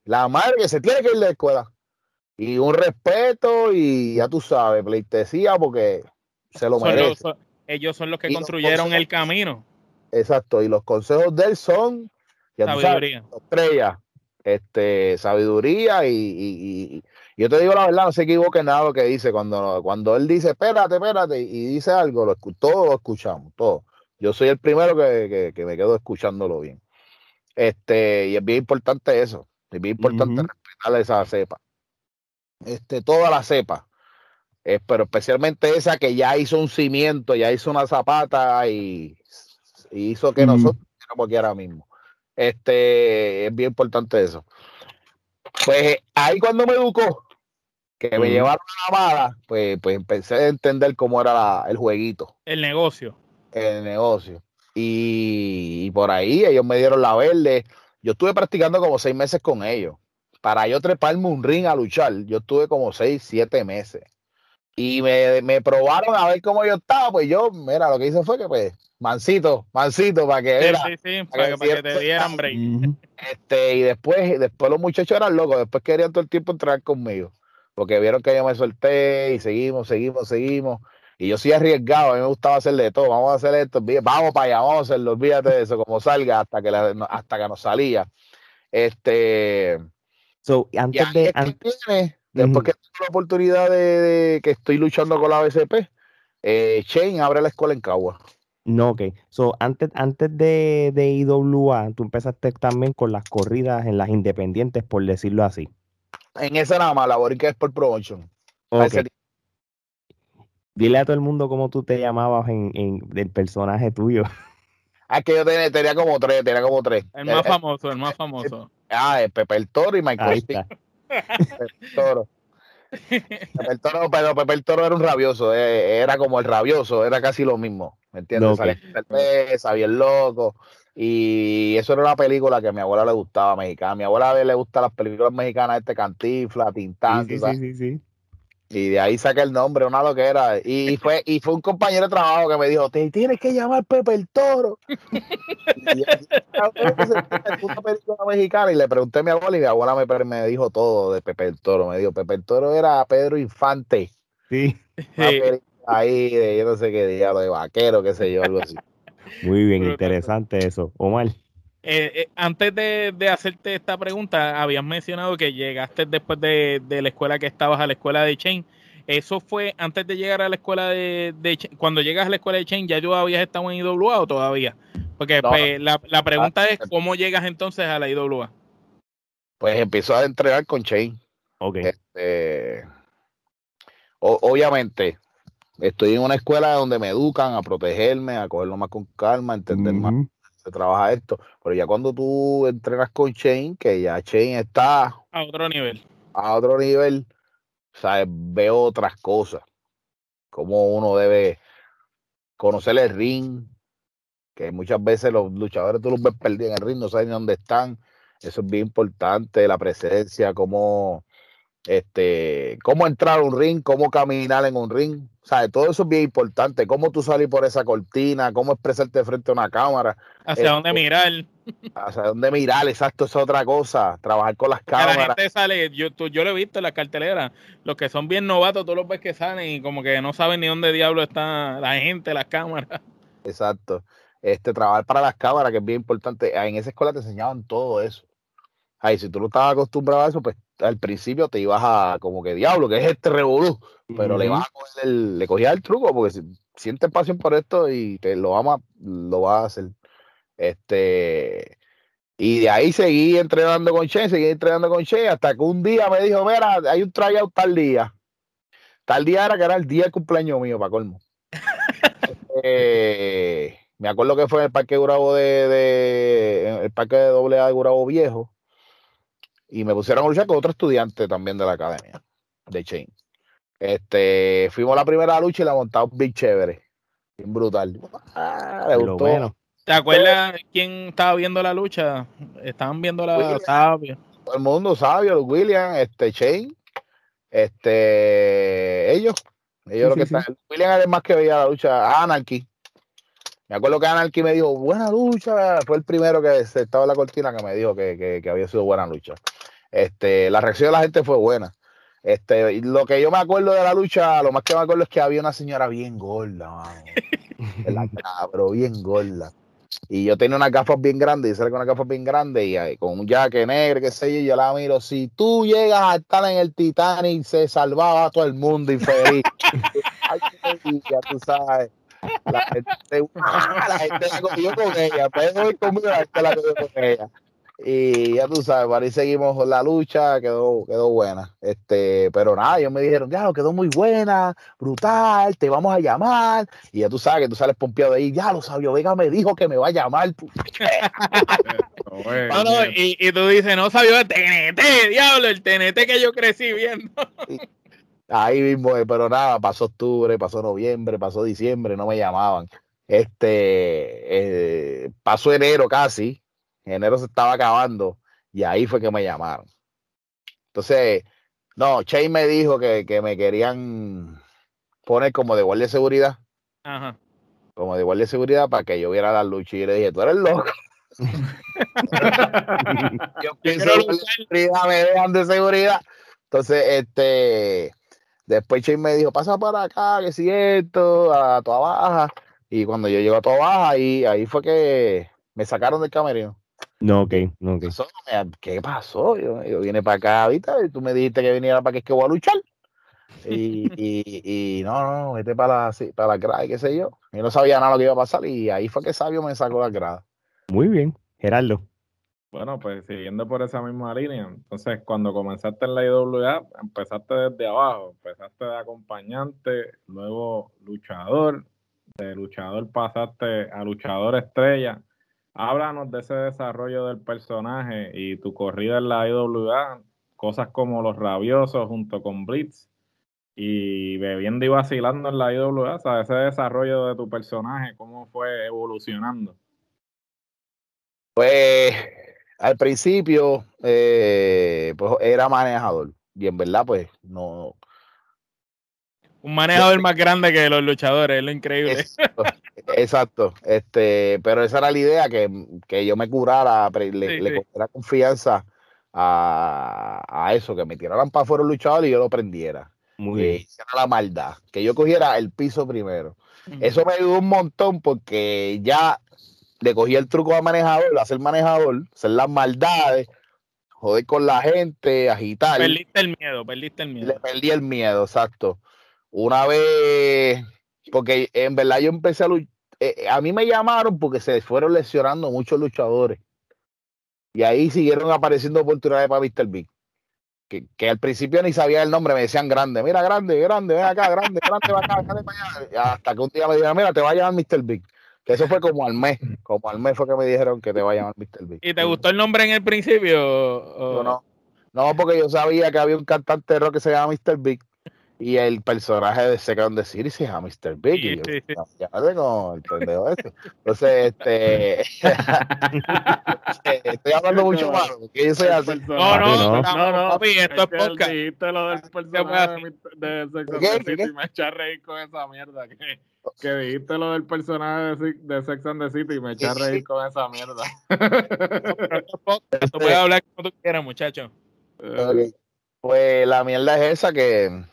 Speaker 3: La madre que se tiene que ir de la escuela. Y un respeto y ya tú sabes, pleitesía porque se lo merece.
Speaker 2: ellos son los que construyeron el camino.
Speaker 3: Exacto, y los consejos de él son sabiduría. estrella, este, sabiduría y, yo te digo la verdad, no se equivoque nada lo que dice. Cuando, cuando él dice, espérate, espérate, y dice algo, lo, todos lo escuchamos, todo. Yo soy el primero que, me quedo escuchándolo bien. Este, y es bien importante eso. Es bien importante respetar esa cepa. Este, toda la cepa. Eh, pero especialmente esa que ya hizo un cimiento, ya hizo una zapata y, hizo que nosotros estemos aquí ahora mismo. Este, es bien importante eso. Pues ahí cuando me educó, que me llevaron a la mala, pues, pues empecé a entender cómo era el jueguito.
Speaker 2: El negocio.
Speaker 3: El negocio. Y, por ahí ellos me dieron la verde. Yo estuve practicando como seis meses con ellos. Para yo treparme un ring a luchar, yo estuve como seis, siete meses. Y me, me probaron a ver cómo yo estaba. Pues yo, mira, lo que hice fue que pues mansito, mansito, para que,
Speaker 2: sí, sí, para, que, te dieran break.
Speaker 3: Este, y después, después los muchachos eran locos, después querían todo el tiempo entrar conmigo, porque vieron que yo me solté y seguimos, seguimos, seguimos. Y yo soy arriesgado, a mí me gustaba hacerle todo, vamos a hacer esto, vamos para allá, vamos a hacerlo, olvídate de eso, como salga hasta que, hasta que nos salía. Este.
Speaker 1: So, antes de. Antes,
Speaker 3: después que tuve la oportunidad de, que estoy luchando con la BCP, eh, Shane abre la escuela en Cagua.
Speaker 1: No, ok. So, antes, antes de, de IWA, tú empezaste también con las corridas en las independientes, por decirlo así.
Speaker 3: En esa nada más, la Boricua Sport Promotion.
Speaker 1: Okay. Dile a todo el mundo cómo tú te llamabas en, en del personaje tuyo.
Speaker 3: Ah, que yo tenía, tenía, como tres, tenía como tres.
Speaker 2: El más eh, eh, famoso, el más famoso.
Speaker 3: Ah, el Pepe el Toro y Michael Pepe el Toro. Pepe el Toro, pero Pepe el Toro era un rabioso, eh, era como el rabioso, era casi lo mismo, ¿me entiendes? Okay. Salía el loco. Y eso era una película que a mi abuela le gustaba, mexicana. A mi abuela le gustan las películas mexicanas, este Cantifla, Tintán, sí, sí, sí, sí, y de ahí saqué el nombre, una lo que era. Y fue, y fue un compañero de trabajo que me dijo, te tienes que llamar Pepe el Toro. y, una película mexicana y le pregunté a mi abuela y mi abuela me, me dijo todo de Pepe el Toro. Me dijo, Pepe el Toro era Pedro Infante.
Speaker 1: Sí.
Speaker 3: Ahí de yo no sé qué diablo, de vaquero, qué sé yo, algo así.
Speaker 1: Muy bien, interesante eso. Omar.
Speaker 2: Eh, eh, antes de, hacerte esta pregunta, habías mencionado que llegaste después de, la escuela que estabas a la escuela de Chain. ¿Eso fue antes de llegar a la escuela de, de Cuando llegas a la escuela de Chain, ¿ya yo habías estado en IWA o todavía? Porque pues, la, pregunta ah, es, ¿cómo llegas entonces a la IWA?
Speaker 3: Pues empezó a entrenar con Chain.
Speaker 1: Ok.
Speaker 3: Este, obviamente, estoy en una escuela donde me educan a protegerme, a cogerlo más con calma, a entender más se trabaja esto. Pero ya cuando tú entrenas con Shane, que ya Shane está
Speaker 2: a otro nivel.
Speaker 3: A otro nivel, ¿sabes? Veo otras cosas. Cómo uno debe conocer el ring, que muchas veces los luchadores tú los ves perdidos en el ring, no saben dónde están. Eso es bien importante, la presencia, cómo, este, cómo entrar a un ring, cómo caminar en un ring. ¿sabes? Todo eso es bien importante. Cómo tú salir por esa cortina, cómo expresarte frente a una cámara.
Speaker 2: Hacia dónde este, mirar.
Speaker 3: Hacia dónde mirar, exacto, es otra cosa. Trabajar con las cámaras. La
Speaker 2: gente sale, yo, yo lo he visto en la cartelera. Los que son bien novatos, tú los ves que salen y como que no saben ni dónde diablo está la gente, las cámaras.
Speaker 3: Exacto. Este, trabajar para las cámaras, que es bien importante. En esa escuela te enseñaban todo eso. Ay, si tú no estabas acostumbrado a eso, pues al principio te ibas a como que diablo, que es este revolú, pero le vas a coger el, le cogías el truco porque si sientes pasión por esto y te lo ama, lo vas a hacer. Este, y de ahí seguí entrenando con Che, seguí entrenando con Che, hasta que un día me dijo, mira, hay un tryout tal día. Tal día era que era el día del cumpleaños mío, para colmo. Eh, me acuerdo que fue en el parque Gurabo de, de el parque de doble A de Gurabo Viejo y me pusieron a luchar con otro estudiante también de la academia, de Chain. Este, fuimos a la primera lucha y la montamos bien chévere, bien brutal.
Speaker 2: Ah, le gustó. Bueno. ¿Te acuerdas quién estaba viendo la lucha? Estaban viendo la sabio.
Speaker 3: Todo el mundo sabio, William, este Chain, este ellos, ellos lo que están. William era el más que veía la lucha, Anarchy. Me acuerdo que Anarchy me dijo, buena lucha. Fue el primero que se estaba en la cortina que me dijo que, que había sido buena lucha. Este, la reacción de la gente fue buena. Este, lo que yo me acuerdo de la lucha, lo más que me acuerdo es que había una señora bien gorda, la pero bien gorda. Y yo tenía unas gafas bien grandes, y salí con unas gafas bien grandes y con un jaque negro, qué sé yo, y yo la miro. Si tú llegas a estar en el Titanic, se salvaba a todo el mundo infeliz. Ay, ya tú sabes. La gente, la gente la cogió con ella, pero conmigo la gente la cogió con ella. Y ya tú sabes, para ahí seguimos la lucha, quedó, quedó buena. Este, pero nada, ellos me dijeron, ya, quedó muy buena, brutal, te vamos a llamar. Y ya tú sabes que tú sales pompeado de ahí, ya lo sabio Vega me dijo que me va a llamar.
Speaker 2: y, tú dices, no sabio el TNT, diablo, el TNT que yo crecí viendo.
Speaker 3: ahí mismo, eh, pero nada, pasó octubre, pasó noviembre, pasó diciembre, no me llamaban. Este, eh, pasó enero casi, enero se estaba acabando y ahí fue que me llamaron. Entonces, no, Che me dijo que, me querían poner como de guardia de seguridad. Ajá. Como de guardia de seguridad para que yo viera la lucha. Y le dije, tú eres loco. yo pienso que seguridad me dejan de seguridad. Entonces, este, después Che me dijo, pasa para acá, que si esto, a toda baja. Y cuando yo llego a toda baja, ahí, ahí fue que me sacaron del camerino.
Speaker 1: No, ok, no, ok.
Speaker 3: ¿Qué pasó? Yo, vine para acá ahorita y tú me dijiste que viniera para que es que voy a luchar. Y, y, y, no, no, vete para la, para la grada, qué sé yo. Yo no sabía nada lo que iba a pasar y ahí fue que Sabio me sacó la grada.
Speaker 1: Muy bien, Gerardo.
Speaker 4: Bueno, pues siguiendo por esa misma línea, entonces cuando comenzaste en la IWA, empezaste desde abajo, empezaste de acompañante, luego luchador, de luchador pasaste a luchador estrella. Háblanos de ese desarrollo del personaje y tu corrida en la IWA, cosas como los rabiosos junto con Blitz y bebiendo y vacilando en la IWA, o ese desarrollo de tu personaje, cómo fue evolucionando.
Speaker 3: Pues al principio, eh, pues era manejador. Y en verdad, pues no.
Speaker 2: Un manejador más grande que los luchadores, es lo increíble.
Speaker 3: Exacto, Este, pero esa era la idea, que, yo me curara, le, le confianza a, eso, que me tiraran para afuera el luchador y yo lo prendiera. Muy bien. Esa era la maldad, que yo cogiera el piso primero. Eso me ayudó un montón porque ya le cogí el truco a manejador, a ser manejador, hacer las maldades, joder con la gente, agitar.
Speaker 2: Perdiste el miedo, perdiste el miedo.
Speaker 3: Le perdí el miedo, exacto. Una vez, porque en verdad yo empecé a luchar, eh, eh, a mí me llamaron porque se fueron lesionando muchos luchadores. Y ahí siguieron apareciendo oportunidades para Mr. Big. Que, que, al principio ni sabía el nombre, me decían grande, mira, grande, grande, ven acá, grande, grande, va acá, grande para allá. Hasta que un día me dijeron, mira, te va a llamar Mr. Big. Que eso fue como al mes. Como al mes fue que me dijeron que te va a llamar Mr. Big.
Speaker 2: ¿Y te gustó el nombre en el principio?
Speaker 3: no. No, porque yo sabía que había un cantante de rock que se llama Mr. Big y el personaje de Second the City se llama Mr. Big. y yo, ya tengo el pendejo ese. Entonces, este. estoy hablando mucho más. Porque yo soy así.
Speaker 2: No, no, no, no, no, papi, esto es podcast.
Speaker 4: Dijiste lo del personaje de Second the City y me eché a reír con esa mierda. Que, que dijiste lo del personaje de, de Sex and the City y me eché a reír con esa mierda.
Speaker 2: Esto puede hablar como tú quieras, muchacho.
Speaker 3: Pues la mierda es esa que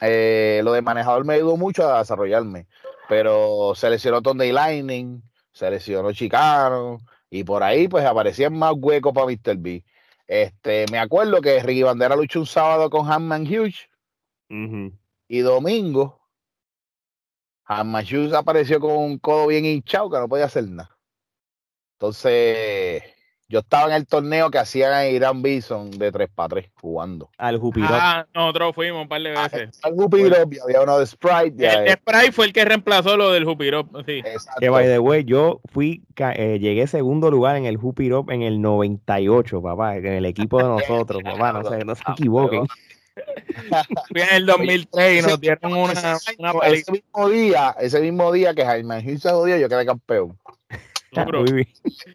Speaker 3: eh, lo de manejador me ayudó mucho a desarrollarme, pero seleccionó Tonday Lightning, seleccionó Chicano, y por ahí pues aparecían más huecos para Mr. B. Este, me acuerdo que Ricky Bandera luchó un sábado con Hanman Hughes y domingo Hanman Hughes apareció con un codo bien hinchado que no podía hacer nada. Entonces, yo estaba en el torneo que hacían en Irán Bison de 3 para 3 jugando.
Speaker 1: Al Jupirop.
Speaker 2: Ah, nosotros fuimos un par de ah, veces.
Speaker 3: al Jupirop, había uno de Sprite.
Speaker 2: El, Sprite fue el que reemplazó lo del Jupirop. Sí.
Speaker 1: Que by the way, yo fui, eh, llegué segundo lugar en el Jupirop en el 98, papá, en el equipo de nosotros, papá, no se, no se equivoquen.
Speaker 2: Fui en el 2003 y nos dieron una, una
Speaker 3: ese mismo día, ese mismo día que Jaime Hughes se jodió, yo quedé campeón.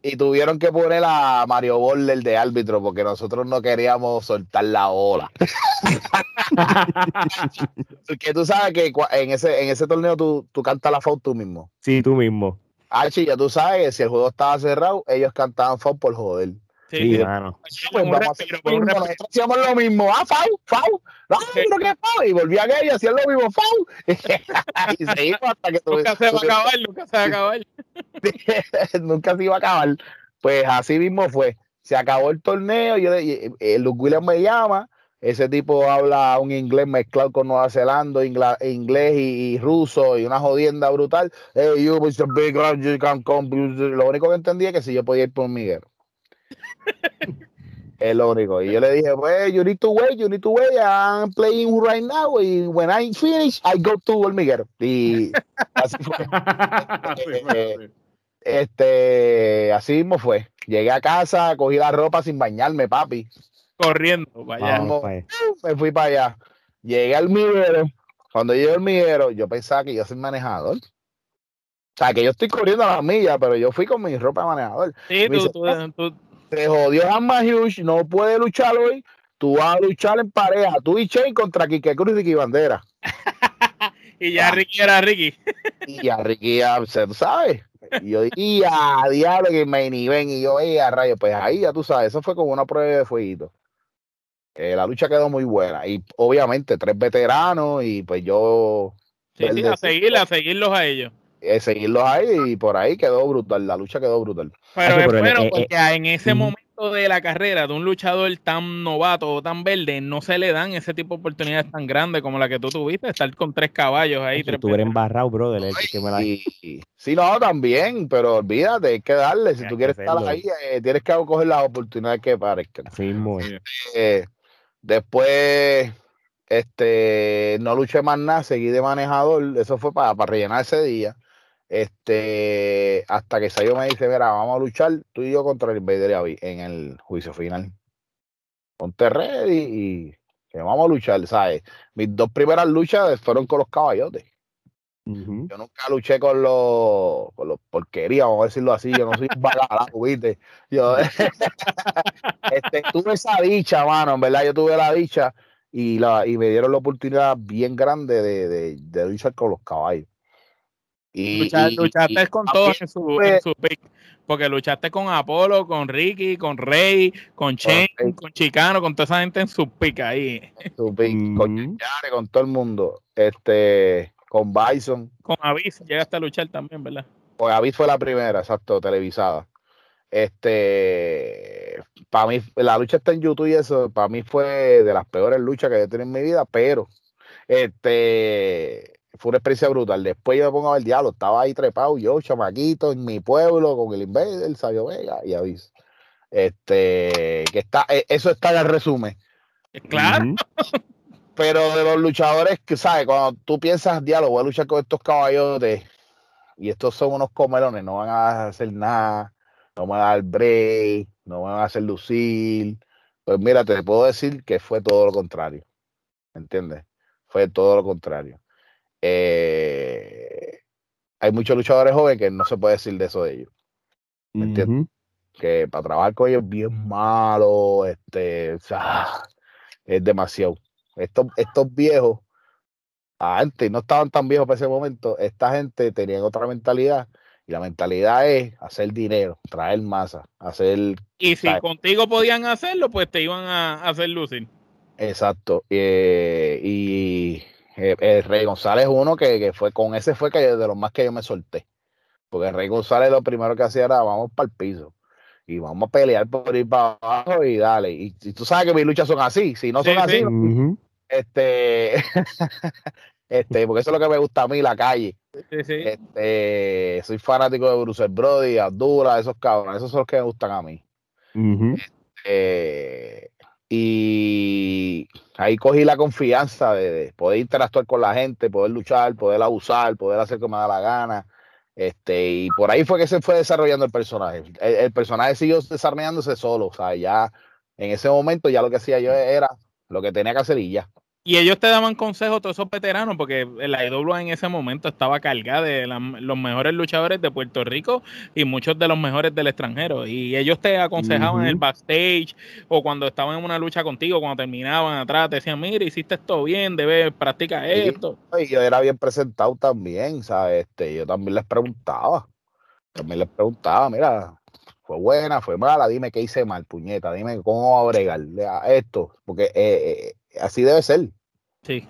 Speaker 3: Y tuvieron que poner a Mario Borler de árbitro porque nosotros no queríamos soltar la ola. porque tú sabes que en ese, en ese torneo tú, tú cantas la FAU tú mismo.
Speaker 1: Sí, tú mismo.
Speaker 3: Archie, ya tú sabes que si el juego estaba cerrado, ellos cantaban FAU por joder.
Speaker 1: Sí, hermano.
Speaker 3: Pues vamos nosotros hacíamos lo mismo. Ah, Fau, Fau. No, pero qué Fau. Y volvía aquello y hacían lo mismo, Fau. y seguimos hasta que
Speaker 2: Nunca se va a acabar, nunca se va a acabar.
Speaker 3: nunca se iba a acabar. Pues así mismo fue. Se acabó el torneo. Yo, eh, Luke Williams me llama. Ese tipo habla un inglés mezclado con Nueva Zelanda, inglés y, ruso y una jodienda brutal. Hey, you, Mr. Big, you can come. Lo único que entendí es que si yo podía ir por Miguel es lo único. Y yo le dije, pues, you need to wait, you need to wait. I'm playing right now. Y when I finish, I go to Hormiguero. Y así fue. Eh, este, así mismo fue. Llegué a casa, cogí la ropa sin bañarme, papi.
Speaker 2: Corriendo para allá.
Speaker 3: me fui para allá. Llegué al hormiguero. Cuando llegué al hormiguero, yo pensaba que yo soy manejador. O sea, que yo estoy corriendo a las millas, pero yo fui con mi ropa de manejador.
Speaker 2: Sí, tú, tú,
Speaker 3: te jodió Hamma Hughes, no puede luchar hoy. Tú vas a luchar en pareja, tú y Shane contra Kike Cruz y Ricky Bandera.
Speaker 2: y ya Ricky era Ricky.
Speaker 3: y ya Ricky, ya, se sabe. Y yo dije, a diablo que me ni ven. Y yo, a rayo, pues ahí ya tú sabes, eso fue como una prueba de fueguito. Eh, la lucha quedó muy buena. Y obviamente, tres veteranos, y pues yo.
Speaker 2: Sí, sí, a seguir, a seguirlos a ellos.
Speaker 3: Seguirlos ahí, y por ahí quedó brutal. La lucha quedó brutal.
Speaker 2: Pero es bueno, porque en ese momento de la carrera de un luchador tan novato o tan verde, no se le dan ese tipo de oportunidades tan grandes como la que tú tuviste, estar con tres caballos ahí.
Speaker 1: Si tú eres embarrado, brother. que me la...
Speaker 3: Sí, no, también, pero olvídate, hay que darle. Si tú quieres estar ahí, eh, tienes que coger las oportunidades que parezcan.
Speaker 1: Sí, muy.
Speaker 3: Eh, después, este, no luché más nada, seguí de manejador. Eso fue para, para rellenar ese día. Este, hasta que salió me dice, mira, vamos a luchar tú y yo contra el Invader en el juicio final. Ponte ready y que vamos a luchar, ¿sabes? Mis dos primeras luchas fueron con los caballotes. Yo nunca luché con los, con los porquerías, vamos a decirlo así. Yo no soy un ¿viste? Yo este, tuve esa dicha, mano, en verdad, yo tuve la dicha y, la, y me dieron la oportunidad bien grande de, de luchar con los caballos.
Speaker 2: Y, luchaste con todos en su, en su pick. Porque luchaste con Apolo, con Ricky, con Rey, con Chen, con Chicano, con toda esa gente en su pick ahí.
Speaker 3: Su pick, con con todo el mundo. Este, con Bison.
Speaker 2: Con Avis, llegaste a luchar también, ¿verdad?
Speaker 3: Pues Avis fue la primera, exacto, televisada. Este, para mí, la lucha está en YouTube y eso, para mí fue de las peores luchas que he tenido en mi vida, pero este fue una experiencia brutal. Después yo me pongo a ver diablo, estaba ahí trepado yo, chamaquito, en mi pueblo, con el Invader, el Sabio Vega y aviso. Este, que está, e, eso está en el resumen.
Speaker 2: Claro.
Speaker 3: Pero de los luchadores que, ¿sabes? Cuando tú piensas, diablo, voy a luchar con estos caballotes y estos son unos comelones, no van a hacer nada, no me van a dar break, no me van a hacer lucir. Pues mira, te puedo decir que fue todo lo contrario. ¿Me entiendes? Fue todo lo contrario. Eh, hay muchos luchadores jóvenes que no se puede decir de eso de ellos. ¿Me entiendes? Que para trabajar con ellos es bien malo, este, es demasiado. Estos, estos viejos, antes no estaban tan viejos para ese momento, esta gente tenía otra mentalidad y la mentalidad es hacer dinero, traer masa, hacer...
Speaker 2: Y si contigo podían hacerlo, pues te iban a, hacer lucir.
Speaker 3: Exacto. Eh, y eh, eh, Rey González uno que, fue con ese fue que de los más que yo me solté. Porque el Rey González lo primero que hacía era vamos para el piso. Y vamos a pelear por ir para abajo y dale. Y, tú sabes que mis luchas son así. Si no son así, este, este, porque eso es lo que me gusta a mí, la calle. Este, soy fanático de Bruce Brody, Abdullah, esos cabrones, esos son los que me gustan a mí. este, y ahí cogí la confianza de, poder interactuar con la gente, poder luchar, poder abusar, poder hacer como me da la gana. Este, y por ahí fue que se fue desarrollando el personaje. El, personaje siguió desarrollándose solo. O sea, ya en ese momento ya lo que hacía yo era lo que tenía que hacer y ya.
Speaker 2: Y ellos te daban consejos, todos esos veteranos, porque la IWA en ese momento estaba cargada de los mejores luchadores de Puerto Rico y muchos de los mejores del extranjero. Y ellos te aconsejaban en el backstage o cuando estaban en una lucha contigo, cuando terminaban atrás, te decían, mira, hiciste esto bien, debes practicar esto.
Speaker 3: Y yo era bien presentado también, ¿sabes? Este, yo también les preguntaba, también les preguntaba, mira, fue buena, fue mala, dime qué hice mal, puñeta, dime cómo agregar esto, porque eh, eh así debe ser.
Speaker 2: Sí.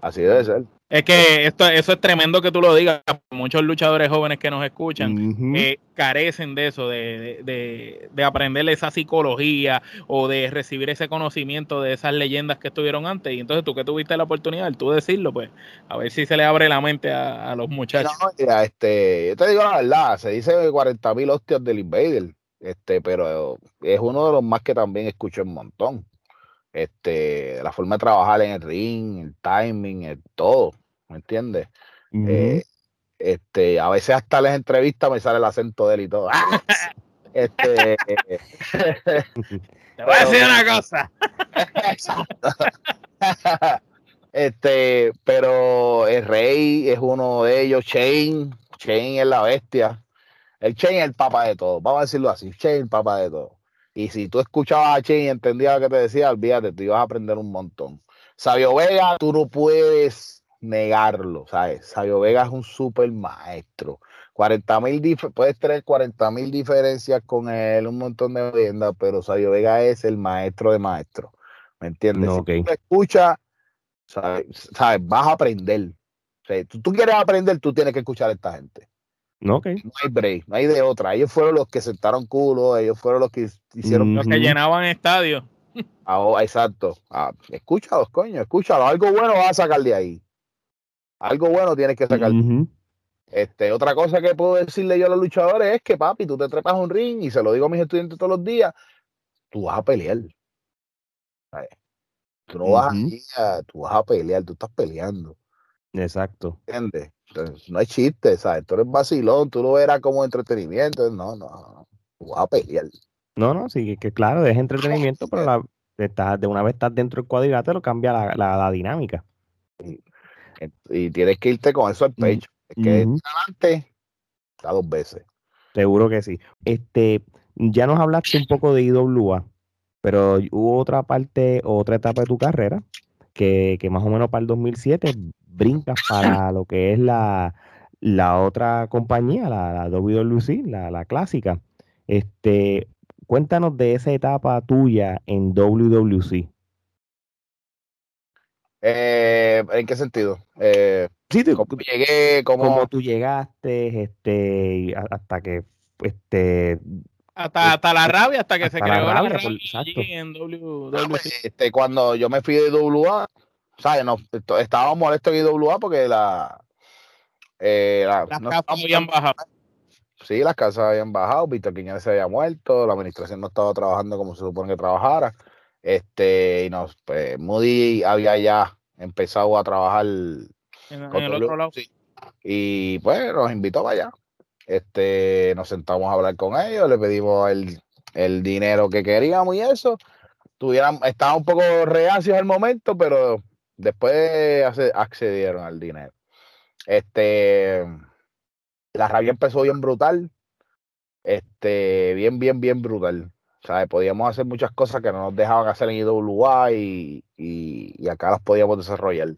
Speaker 3: así debe ser.
Speaker 2: Es que esto, eso es tremendo que tú lo digas. Muchos luchadores jóvenes que nos escuchan eh, carecen de eso, de, de, de, aprender esa psicología o de recibir ese conocimiento de esas leyendas que estuvieron antes. Y entonces tú que tuviste la oportunidad, tú decirlo, pues, a ver si se le abre la mente a, los muchachos.
Speaker 3: este, yo te digo la verdad, se dice 40 mil hostias del Invader, este, pero es uno de los más que también escucho un montón este, la forma de trabajar en el ring, el timing, el todo, ¿me entiendes? Eh, este, a veces hasta las entrevistas me sale el acento de él y todo. Este,
Speaker 2: Te voy a decir una cosa.
Speaker 3: este, pero el rey es uno de ellos, Shane, Shane es la bestia. El Shane es el papá de todo, vamos a decirlo así, Shane es el papá de todo. Y si tú escuchabas a Chen y entendías lo que te decía, olvídate, te ibas a aprender un montón. Sabio Vega, tú no puedes negarlo, ¿sabes? Sabio Vega es un super maestro. 40 mil, puedes tener 40 mil diferencias con él, un montón de leyendas, pero Sabio Vega es el maestro de maestro. ¿Me entiendes? si tú escuchas, ¿sabes? Vas a aprender. tú, quieres aprender, tú tienes que escuchar a esta gente. No, hay break, no hay de otra. Ellos fueron los que sentaron culo, ellos fueron los que hicieron.
Speaker 2: Los que llenaban estadios.
Speaker 3: Ah, exacto. Ah, escúchalo, coño, escúchalo. Algo bueno vas a sacar de ahí. Algo bueno tienes que sacar. Este, otra cosa que puedo decirle yo a los luchadores es que, papi, tú te trepas a un ring y se lo digo a mis estudiantes todos los días, tú vas a pelear. Tú no vas a, tú vas a pelear, tú estás peleando.
Speaker 1: Exacto.
Speaker 3: ¿Entiendes? No hay chiste, ¿sabes? Tú eres vacilón, tú lo verás como entretenimiento. No, no, tú vas a pelear.
Speaker 1: No, no, sí, que claro, es entretenimiento, pero la, de una vez estás dentro del cuadrilátero cambia la, la, dinámica.
Speaker 3: Y, tienes que irte con eso al pecho. Es que adelante da dos veces.
Speaker 1: Seguro que sí. Este, ya nos hablaste un poco de IWA, pero hubo otra parte, otra etapa de tu carrera que, que más o menos para el 2007 brincas para lo que es la, la otra compañía, la, la WWC, la, la clásica. Este, cuéntanos de esa etapa tuya en WWC.
Speaker 3: Eh, ¿En qué sentido? Eh,
Speaker 1: sí, ¿cómo llegué? Cómo... tú llegaste este, hasta que... Este,
Speaker 2: hasta, hasta la rabia, hasta que se creó la rabia, en WWC.
Speaker 3: Pues, este, cuando yo me fui de WA, ¿sabes? No, estaba molesto en IWA porque la...
Speaker 2: Eh, las casas habían bajado.
Speaker 3: Sí, las casas habían bajado, Víctor Quiñones se había muerto, la administración no estaba trabajando como se supone que trabajara. Este, y nos, pues, Moody había ya empezado a trabajar
Speaker 2: en, el otro lado.
Speaker 3: Y pues nos invitó para allá. Este, nos sentamos a hablar con ellos, le pedimos el, dinero que queríamos y eso. Tuvieran, estaban un poco reacios al momento, pero después accedieron al dinero. Este, la rabia empezó bien brutal. Este, bien, bien, bien brutal. Podíamos hacer muchas cosas que no nos dejaban hacer en IWA y, y, acá las podíamos desarrollar.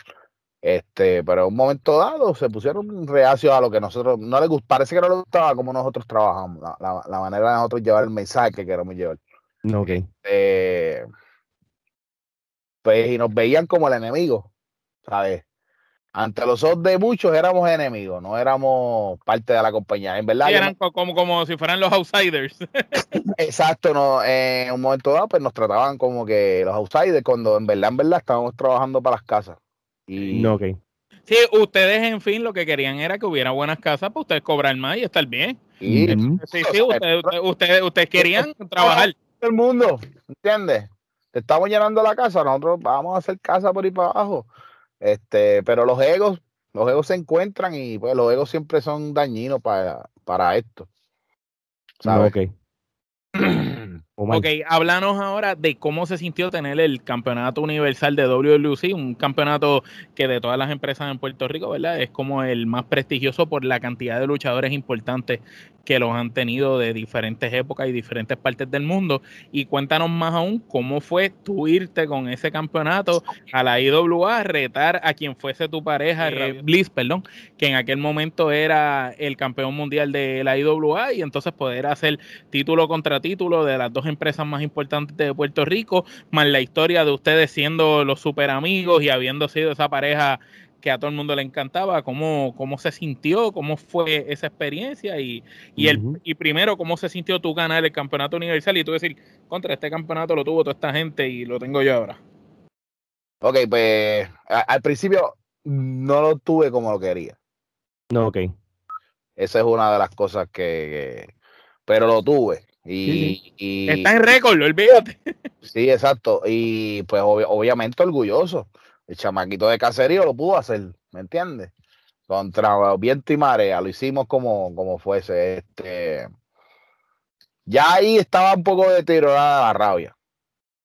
Speaker 3: Este, pero en un momento dado se pusieron reacios a lo que nosotros no les gustaba, parece que no les gustaba como nosotros trabajamos, la, manera de nosotros llevar el mensaje que queremos llevar.
Speaker 1: Ok.
Speaker 3: Este, pues y nos veían como el enemigo, ¿sabes? ante los ojos de muchos éramos enemigos, no éramos parte de la compañía. En verdad.
Speaker 2: eran como, como si fueran los outsiders.
Speaker 3: Exacto, no, en un momento dado, pues nos trataban como que los outsiders, cuando en verdad, en verdad estábamos trabajando para las casas. Y...
Speaker 1: No, ok.
Speaker 2: Sí, ustedes en fin lo que querían era que hubiera buenas casas para ustedes cobrar más y estar bien.
Speaker 3: sí,
Speaker 2: sí, ustedes, ustedes, ustedes querían trabajar.
Speaker 3: Todo el mundo, ¿entiendes? Te estamos llenando la casa, nosotros vamos a hacer casa por ahí para abajo. Este, pero los egos, los egos se encuentran y pues los egos siempre son dañinos para, para esto.
Speaker 1: ¿sabes? ok.
Speaker 2: ok, háblanos ahora de cómo se sintió tener el campeonato universal de WLC, un campeonato que de todas las empresas en Puerto Rico, ¿verdad? Es como el más prestigioso por la cantidad de luchadores importantes que los han tenido de diferentes épocas y diferentes partes del mundo. Y cuéntanos más aún cómo fue tú irte con ese campeonato a la IWA, retar a quien fuese tu pareja, eh, Bliss, perdón, que en aquel momento era el campeón mundial de la IWA y entonces poder hacer título contra título de las dos empresas más importantes de Puerto Rico, más la historia de ustedes siendo los super amigos y habiendo sido esa pareja que a todo el mundo le encantaba, cómo, cómo se sintió, cómo fue esa experiencia y, y, el, y primero cómo se sintió tú ganar el campeonato universal y tú decir, contra este campeonato lo tuvo toda esta gente y lo tengo yo ahora.
Speaker 3: Ok, pues al principio no lo tuve como lo quería.
Speaker 1: No, ok.
Speaker 3: Esa es una de las cosas que, pero lo tuve. Y,
Speaker 2: Está en récord, olvídate.
Speaker 3: Sí, exacto. Y pues obviamente orgulloso el chamaquito de caserío lo pudo hacer, ¿me entiendes? Contra viento y marea, lo hicimos como, como fuese. Este, ya ahí estaba un poco deteriorada la rabia.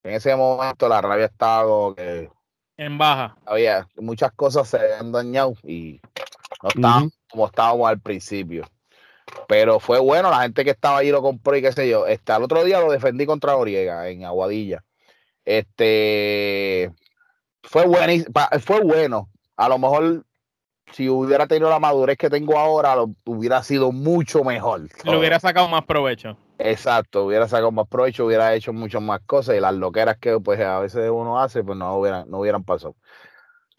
Speaker 3: En ese momento la rabia estaba que
Speaker 2: en baja.
Speaker 3: Había muchas cosas se habían dañado y no estaban como estábamos al principio. Pero fue bueno, la gente que estaba ahí lo compró y qué sé yo. Este, al otro día lo defendí contra Oriega en Aguadilla. Este, fue, fue bueno. A lo mejor si hubiera tenido la madurez que tengo ahora, lo, hubiera sido mucho mejor.
Speaker 2: Lo hubiera sacado más provecho.
Speaker 3: Exacto, hubiera sacado más provecho, hubiera hecho muchas más cosas y las loqueras que pues a veces uno hace, pues no hubieran, no hubieran pasado.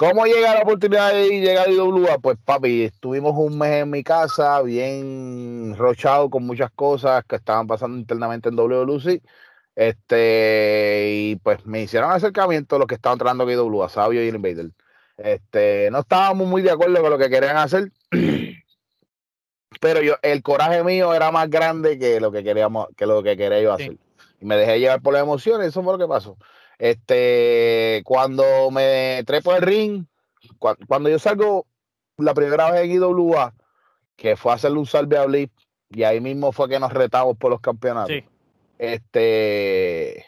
Speaker 3: ¿Cómo llega la oportunidad de llegar a IWA? Pues papi, estuvimos un mes en mi casa, bien rochado con muchas cosas que estaban pasando internamente en WLC. Este, y pues me hicieron acercamiento los que estaban entrando a IWA, Sabio y el Invader. Este, no estábamos muy de acuerdo con lo que querían hacer. Pero yo, el coraje mío era más grande que lo que queríamos, que lo que quería yo hacer. Y me dejé llevar por las emociones, eso fue lo que pasó. Este, cuando me trepo el ring, cuando, yo salgo la primera vez en IWA, que fue a hacerle un salve a Blip, y ahí mismo fue que nos retamos por los campeonatos. Este,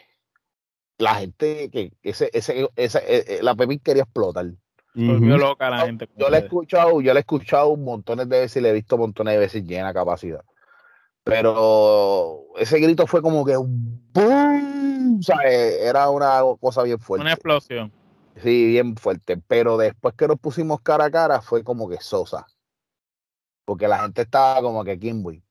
Speaker 3: la gente que ese, ese, ese, e, e, la Pepín quería explotar.
Speaker 2: loca la gente.
Speaker 3: Yo le he escuchado, yo le he escuchado montones de veces y le he visto montones de veces llena capacidad. Pero ese grito fue como que boom, Era una cosa bien fuerte.
Speaker 2: Una explosión.
Speaker 3: Sí, bien fuerte. Pero después que nos pusimos cara a cara, fue como que sosa. Porque la gente estaba como que Kimboy.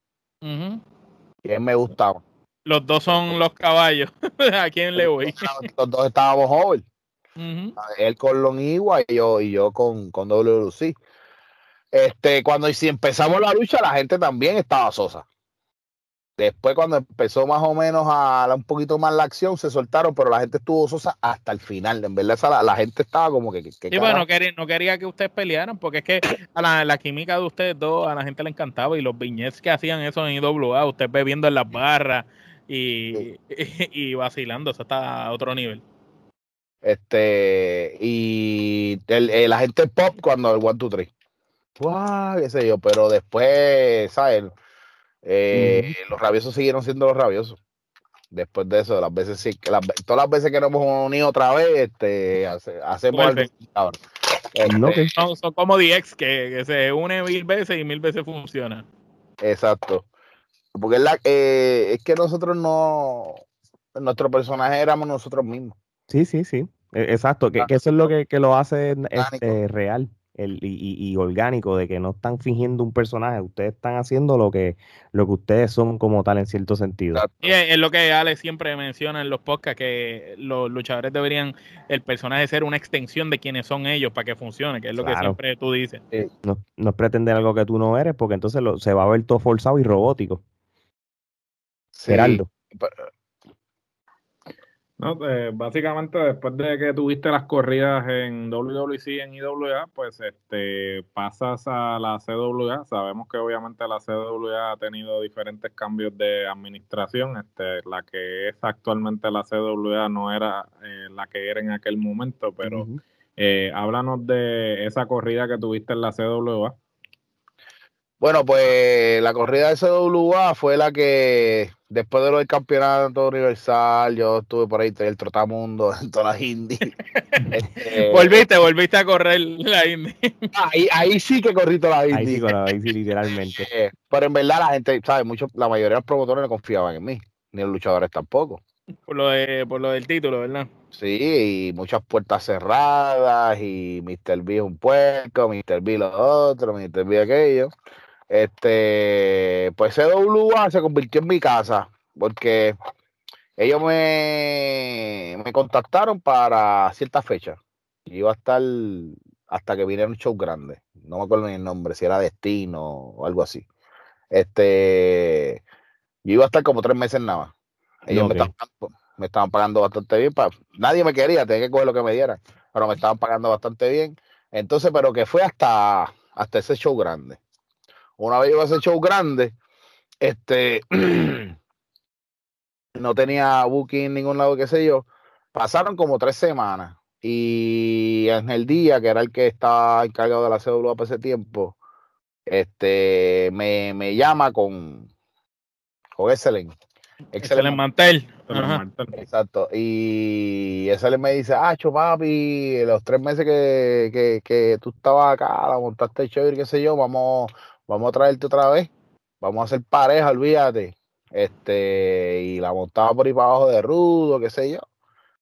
Speaker 3: Uh -huh. me gustaba.
Speaker 2: Los dos son los caballos. ¿A quién le voy?
Speaker 3: Los dos estábamos jóvenes. Él con Lonigua y yo, y yo con, con WLC. Este, cuando si empezamos la lucha, la gente también estaba sosa. Después, cuando empezó más o menos a un poquito más la acción, se soltaron, pero la gente estuvo sosa hasta el final. En verdad, la, la gente estaba como que.
Speaker 2: sí, bueno, no quería, no quería que ustedes pelearan, porque es que a la, química de ustedes dos a la gente le encantaba y los viñetes que hacían eso en IWA, usted bebiendo en las barras y, y, vacilando, eso está a otro nivel.
Speaker 3: Este, y el, la gente pop cuando el 1, 2, 3. ¡Guau! qué sé yo, pero después, ¿sabes? Eh, los rabiosos siguieron siendo los rabiosos. Después de eso, las veces sí, todas las veces que nos hemos unido otra vez, este, hacemos algo.
Speaker 2: Este, son, como DX que, que, se une mil veces y mil veces funciona.
Speaker 3: Exacto. Porque es, la, eh, es que nosotros no, nuestro personaje éramos nosotros mismos.
Speaker 1: Sí, sí, sí. E, exacto, que, eso es lo que, que lo hace este, real el, y, orgánico, de que no están fingiendo un personaje, ustedes están haciendo lo que, lo que ustedes son como tal en cierto sentido.
Speaker 2: Y es, lo que Ale siempre menciona en los podcasts, que los luchadores deberían, el personaje ser una extensión de quienes son ellos para que funcione, que es lo que siempre tú dices.
Speaker 1: No, no es pretender algo que tú no eres, porque entonces lo, se va a ver todo forzado y robótico. Geraldo.
Speaker 4: No, eh, básicamente después de que tuviste las corridas en WWC en IWA, pues este pasas a la CWA. Sabemos que obviamente la CWA ha tenido diferentes cambios de administración. Este, la que es actualmente la CWA no era eh, la que era en aquel momento, pero eh, háblanos de esa corrida que tuviste en la CWA.
Speaker 3: Bueno, pues la corrida de CWA fue la que después de lo del campeonato universal, yo estuve por ahí el trotamundo en todas las indies.
Speaker 2: Este, volviste, volviste a correr la indie.
Speaker 3: ahí, ahí sí que corrí toda la
Speaker 1: indie. Ahí sí, literalmente.
Speaker 3: Eh, pero en verdad la gente, ¿sabes? Mucho, la mayoría de los promotores no confiaban en mí, ni los luchadores tampoco.
Speaker 2: Por lo, de, por lo del título, ¿verdad?
Speaker 3: Sí, y muchas puertas cerradas, y Mr. B un puerco, Mr. B lo otro, Mr. B aquello. Este, pues CWA se convirtió en mi casa porque ellos me, me contactaron para cierta fecha. Iba a estar hasta que viniera un show grande. No me acuerdo ni el nombre, si era Destino o algo así. Este, yo iba a estar como tres meses nada más. Ellos me, estaban, pagando bastante bien. Para, nadie me quería, tenía que coger lo que me dieran, pero me estaban pagando bastante bien. Entonces, pero que fue hasta, hasta ese show grande. Una vez iba a ese show grande, este, no tenía booking en ningún lado, qué sé yo. Pasaron como tres semanas y en el día, que era el que estaba encargado de la CWA para ese tiempo, este, me, me llama con, con Excelente.
Speaker 2: Excelente Mantel.
Speaker 3: Exacto. Y Excelente me dice, ah, papi, los tres meses que, que, que tú estabas acá, la montaste el show y qué sé yo, vamos, vamos a traerte otra vez, vamos a hacer pareja, olvídate. Este, y la montaba por ahí para abajo de rudo, qué sé yo.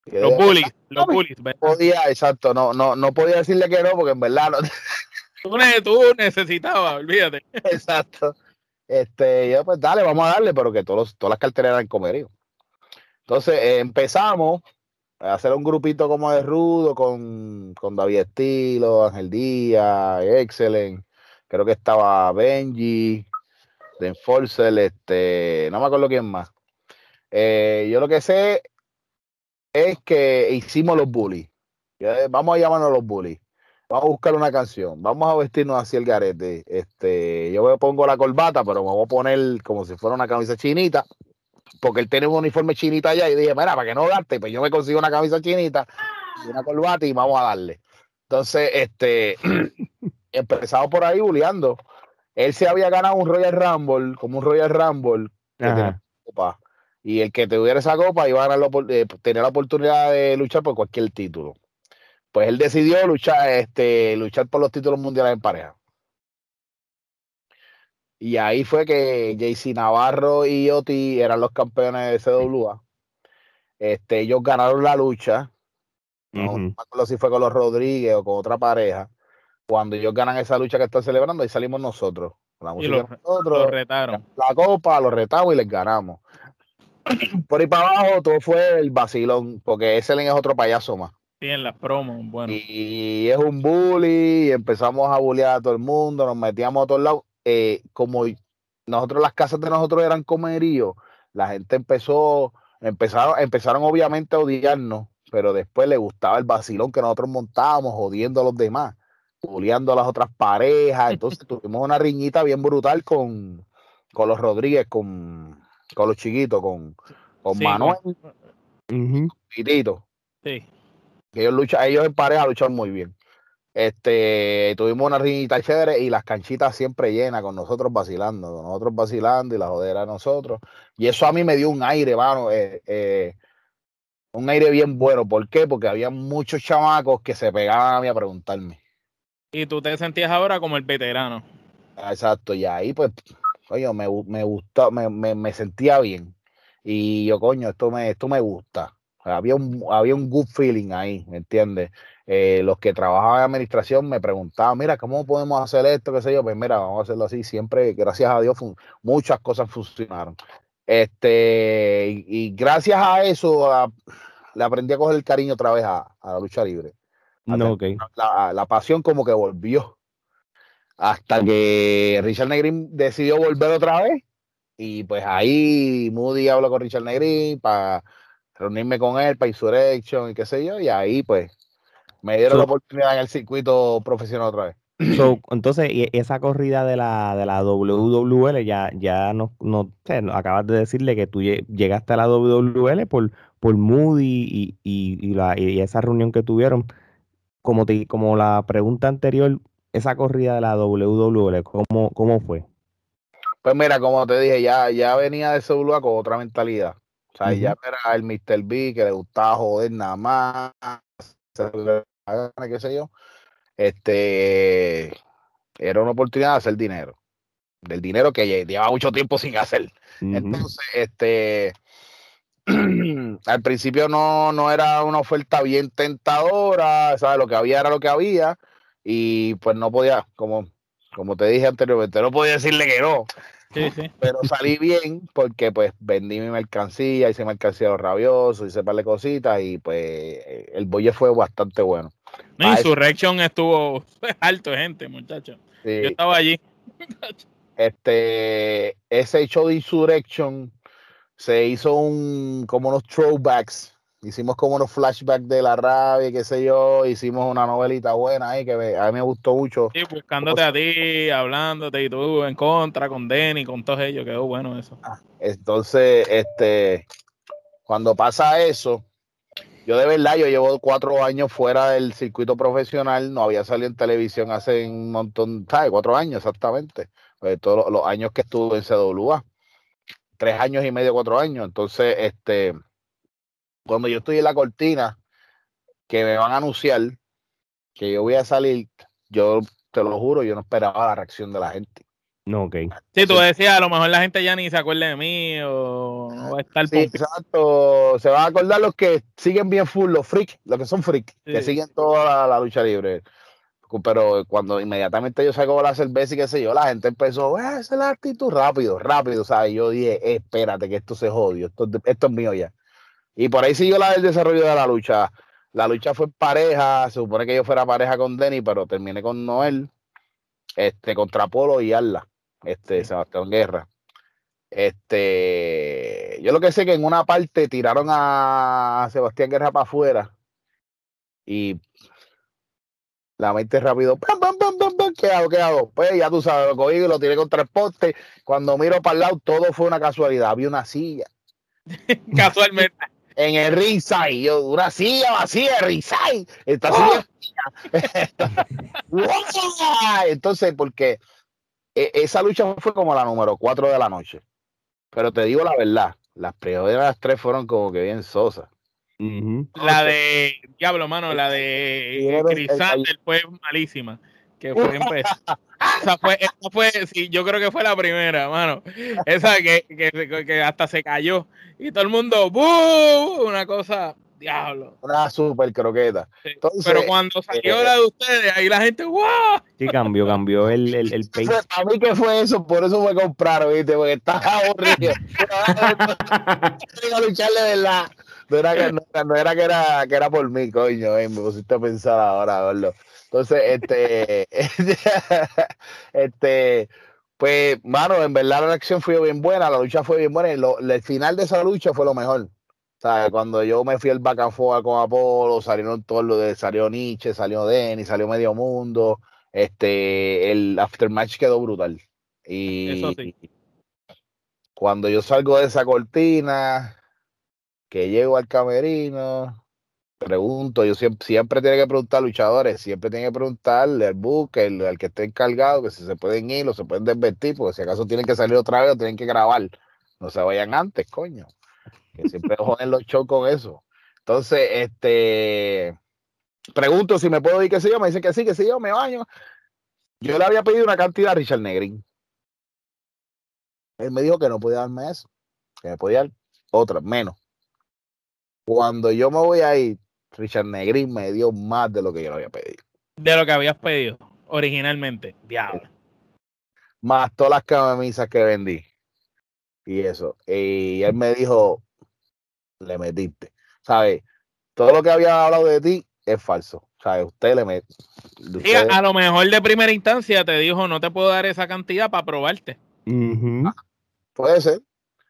Speaker 2: Los bullies, los bullies.
Speaker 3: podía, exacto, no, no, no podía decirle que no, porque en verdad no.
Speaker 2: Tú, necesitabas, olvídate.
Speaker 3: Exacto. Este, yo pues dale, vamos a darle, pero que todos todas las carteras eran comerío. Entonces eh, empezamos, hacer un grupito como de rudo con, con David Estilo, Ángel Díaz, Excellent, creo que estaba Benji, de Enforcer, este, no me acuerdo quién más. Eh, yo lo que sé es que hicimos los bullies. Vamos a llamarnos los bullies. Vamos a buscar una canción. Vamos a vestirnos así el garete. Este, yo me pongo la corbata, pero me voy a poner como si fuera una camisa chinita porque él tiene un uniforme chinita allá y dije, mira, para que no darte, pues yo me consigo una camisa chinita y una corbata y vamos a darle. Entonces, este, empezado por ahí buleando. Él se había ganado un Royal Rumble, como un Royal Rumble, copa, y el que tuviera esa copa iba a ganar eh, tener la oportunidad de luchar por cualquier título. Pues él decidió luchar, este, luchar por los títulos mundiales en pareja. Y ahí fue que JC Navarro y Oti eran los campeones de CWA. Este, ellos ganaron la lucha. No, me acuerdo si fue con los Rodríguez o con otra pareja. Cuando ellos ganan esa lucha que están celebrando, ahí salimos nosotros. La
Speaker 2: y nosotros, retaron.
Speaker 3: La copa, los retamos y les ganamos. Por ahí para abajo todo fue el vacilón, porque ese es otro payaso más.
Speaker 2: Sí, en las promos, bueno.
Speaker 3: Y es un bully, y empezamos a bullear a todo el mundo, nos metíamos a todos lados eh, como nosotros las casas de nosotros eran comeríos, la gente empezó, empezaron, empezaron obviamente a odiarnos, pero después le gustaba el vacilón que nosotros montábamos, jodiendo a los demás, bulleando a las otras parejas. Entonces tuvimos una riñita bien brutal con, con los Rodríguez, con, con los chiquitos, con, con Manuel, y Tito.
Speaker 2: Sí.
Speaker 3: Ellos, luchan, ellos en pareja luchan muy bien. Este, tuvimos una riñita chévere y las canchitas siempre llenas con nosotros vacilando, con nosotros vacilando y la jodera a nosotros. Y eso a mí me dio un aire, mano, eh, eh, un aire bien bueno. ¿Por qué? Porque había muchos chamacos que se pegaban a mí a preguntarme.
Speaker 2: Y tú te sentías ahora como el veterano.
Speaker 3: Exacto, y ahí pues, oye, me, me gustó, me, me, me, sentía bien. Y yo, coño, esto me, esto me gusta. Había un, había un good feeling ahí, ¿me entiendes? Eh, los que trabajaban en administración me preguntaban, mira, ¿cómo podemos hacer esto? ¿Qué sé yo? Pues mira, vamos a hacerlo así. Siempre, gracias a Dios, muchas cosas funcionaron. Este, y, gracias a eso le aprendí a coger el cariño otra vez a, la lucha libre.
Speaker 1: No,
Speaker 3: la, la, pasión como que volvió. Hasta que Richard Negrin decidió volver otra vez. Y pues ahí Moody habló con Richard Negrin para reunirme con él para Insurrection y qué sé yo. Y ahí pues me dieron la oportunidad en el circuito profesional otra vez.
Speaker 1: entonces, y esa corrida de la, de la WWL, ya, ya no, no acabas de decirle que tú llegaste a la WWL por, por Moody y, y, la, y esa reunión que tuvieron. Como, te, como la pregunta anterior, esa corrida de la WWL, ¿cómo, cómo fue?
Speaker 3: Pues mira, como te dije, ya, ya venía de CWA con otra mentalidad. O sea, ya era el Mr. B que le gustaba joder nada más, qué sé yo, este, era una oportunidad de hacer dinero. Del dinero que lleva mucho tiempo sin hacer. Entonces, este, al principio no, no era una oferta bien tentadora, ¿sabes? Lo que había era lo que había y pues no podía, como, como te dije anteriormente, no podía decirle que no. Pero salí bien porque pues vendí mi mercancía, hice mercancía de los rabiosos, hice par de cositas y pues el bolle fue bastante bueno.
Speaker 2: No, Insurrection estuvo alto gente, muchachos. Yo estaba allí.
Speaker 3: este, ese hecho de Insurrection se hizo un como unos throwbacks hicimos como unos flashbacks de la rabia, qué sé yo, hicimos una novelita buena ahí que a mí me gustó mucho.
Speaker 2: Sí, buscándote a ti, hablándote y tú en contra con Denny, con todos ellos, quedó bueno eso.
Speaker 3: Ah, entonces, este, cuando pasa eso, yo de verdad, yo llevo cuatro años fuera del circuito profesional, no había salido en televisión hace un montón, ¿sabes? Cuatro años exactamente, pues, todos los, años que estuve en CWA, tres años y medio, cuatro años, entonces, este cuando yo estoy en la cortina, que me van a anunciar que yo voy a salir, yo te lo juro, yo no esperaba la reacción de la gente.
Speaker 1: No, ok.
Speaker 2: Sí, tú decías, a lo mejor la gente ya ni se acuerda de mí o, va a estar
Speaker 3: sí, exacto. Se van a acordar los que siguen bien full, los freaks, los que son freaks, que siguen toda la, lucha libre. Pero cuando inmediatamente yo saco la cerveza y qué sé yo, la gente empezó, esa es la actitud rápido, rápido. O sea, yo dije, espérate que esto se jodió, esto, esto es mío ya. Y por ahí siguió la, el desarrollo de la lucha. La lucha fue pareja, se supone que yo fuera pareja con Denny, pero terminé con Noel, este, contra Polo y Arla, este, Sebastián Guerra. Este, yo lo que sé que en una parte tiraron a Sebastián Guerra para afuera y la mente rápido, ¡pam, pam, pam, pam, qué hago? ¿Qué hago? Pues ya tú sabes, lo cogí y lo tiré contra el poste. Cuando miro para el lado, todo fue una casualidad. Había una silla.
Speaker 2: Casualmente.
Speaker 3: en el ringside, yo, una silla vacía de ringside. Esta ¡Oh! Entonces, porque e, esa lucha fue como la número 4 de la noche. Pero te digo la verdad, las primeras tres fueron como que bien sosas.
Speaker 2: La de Diablo, mano, la de Crisander fue malísima. Que fue esa fue, esa fue, sí, yo creo que fue la primera, mano. Esa que, que, que hasta se cayó. Y todo el mundo, ¡buh! Una cosa, diablo.
Speaker 3: Una super croqueta.
Speaker 2: Pero cuando salió eh, la de ustedes, ahí la gente, ¡wow!
Speaker 1: Sí, cambió, cambió el, el, el
Speaker 3: A mí que fue eso, por eso me compraron, ¿viste? Porque estaba aburrido. a lucharle de la. No era, que, no, era, que era que era por mí, coño, eh, me pusiste a pensar ahora, verlo. Entonces, este, este, pues, mano, en verdad la acción fue bien buena, la lucha fue bien buena, y el final de esa lucha fue lo mejor. Cuando yo me fui al back and forth con Apolo, salieron todos los de, salió Nietzsche, salió Denny, salió Medio Mundo, este, el aftermatch quedó brutal. Y cuando yo salgo de esa cortina, que llego al camerino, pregunto, yo siempre, siempre tiene que preguntar luchadores, siempre tiene que preguntarle al book, el, que esté encargado, que si se pueden ir o se pueden desvestir, porque si acaso tienen que salir otra vez o tienen que grabar. No se vayan antes, coño que siempre joden los shows con eso. Entonces, este, pregunto si me puedo ir, qué sé yo, me dice que sí, que sí, yo me baño. Yo le había pedido una cantidad a Richard Negrin. Él me dijo que no podía darme eso, que me podía dar otra, menos. Cuando yo me voy a ir, Richard Negrin me dio más de lo que yo le había pedido.
Speaker 2: De lo que habías pedido originalmente, diablo.
Speaker 3: Más todas las camisas que vendí. Y eso. Y él me dijo, le metiste. ¿Sabes? Todo lo que había hablado de ti es falso. ¿Sabes? Usted le mete.
Speaker 2: a lo mejor de primera instancia te dijo, no te puedo dar esa cantidad para probarte.
Speaker 3: Ah, puede ser.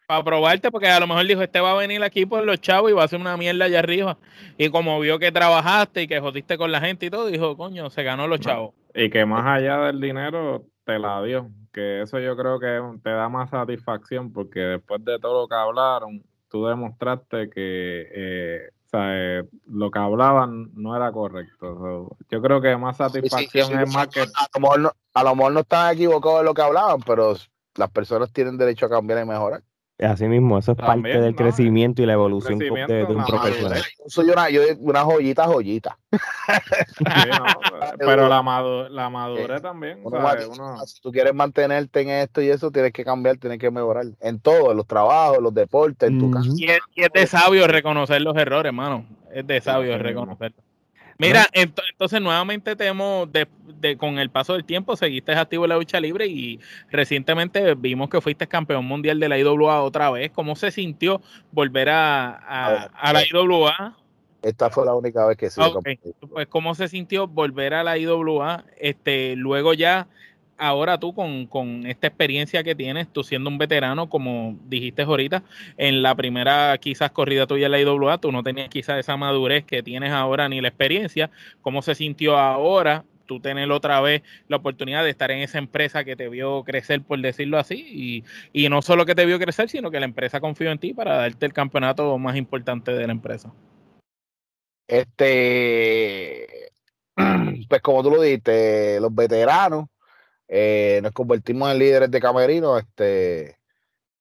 Speaker 2: Para probarte, porque a lo mejor dijo, este va a venir aquí por los chavos y va a hacer una mierda allá arriba. Y como vio que trabajaste y que jodiste con la gente y todo, dijo, coño, se ganó los chavos.
Speaker 4: Y que más allá del dinero, te la dio. Que eso yo creo que te da más satisfacción, porque después de todo lo que hablaron, tú demostraste que eh, eh, lo que hablaban no era correcto. yo creo que más satisfacción es más que... A
Speaker 3: lo, mejor no, a lo mejor no están equivocados en lo que hablaban, pero las personas tienen derecho a cambiar y mejorar.
Speaker 1: Así mismo, eso es parte del crecimiento y la evolución de, un profesional.
Speaker 3: Yo soy una, yo, una joyita, joyita.
Speaker 4: pero la, la madurez eh, también.
Speaker 3: Si tú quieres mantenerte en esto y eso, tienes que cambiar, tienes que mejorar. En todo, en los trabajos, en los deportes, en tu casa.
Speaker 2: Y es, de sabio reconocer los errores, hermano. Es de sabio reconocerlos. Mira, entonces nuevamente te hemos, de, con el paso del tiempo, seguiste activo en la lucha libre y recientemente vimos que fuiste campeón mundial de la IWA otra vez. ¿Cómo se sintió volver a, a, la IWA?
Speaker 3: Esta fue la única vez que sí.
Speaker 2: Pues, ¿cómo se sintió volver a la IWA? Este, luego ya ahora tú con, esta experiencia que tienes, tú siendo un veterano, como dijiste ahorita, en la primera quizás corrida tuya en la IWA, tú no tenías quizás esa madurez que tienes ahora ni la experiencia, ¿cómo se sintió ahora tú tener otra vez la oportunidad de estar en esa empresa que te vio crecer, por decirlo así, y, y no solo que te vio crecer, sino que la empresa confió en ti para darte el campeonato más importante de la empresa?
Speaker 3: Este, pues como tú lo dijiste, los veteranos eh, nos convertimos en líderes de camerino, este,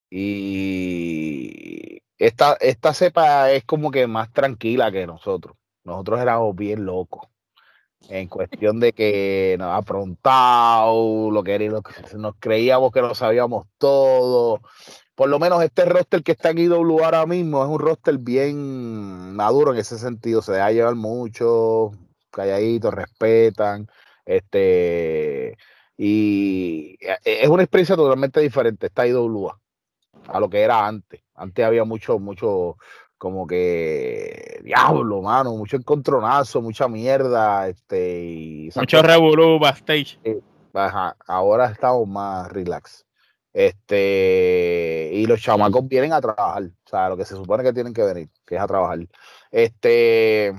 Speaker 3: y esta, esta cepa es como que más tranquila que nosotros. Nosotros éramos bien locos en cuestión de que nos afrontado, lo que, lo que nos creíamos que lo sabíamos todo. Por lo menos este roster que está en IW ahora mismo es un roster bien maduro en ese sentido. Se deja llevar mucho, calladitos, respetan. Este, y eh, es una experiencia totalmente diferente esta IWA a lo que era antes. Antes había mucho, mucho, como que diablo, mano, mucho encontronazo, mucha mierda, este, y
Speaker 2: mucho revolú backstage.
Speaker 3: ahora estamos más relax. Este, y los chamacos vienen a trabajar, o sea, lo que se supone que tienen que venir, que es a trabajar. Este,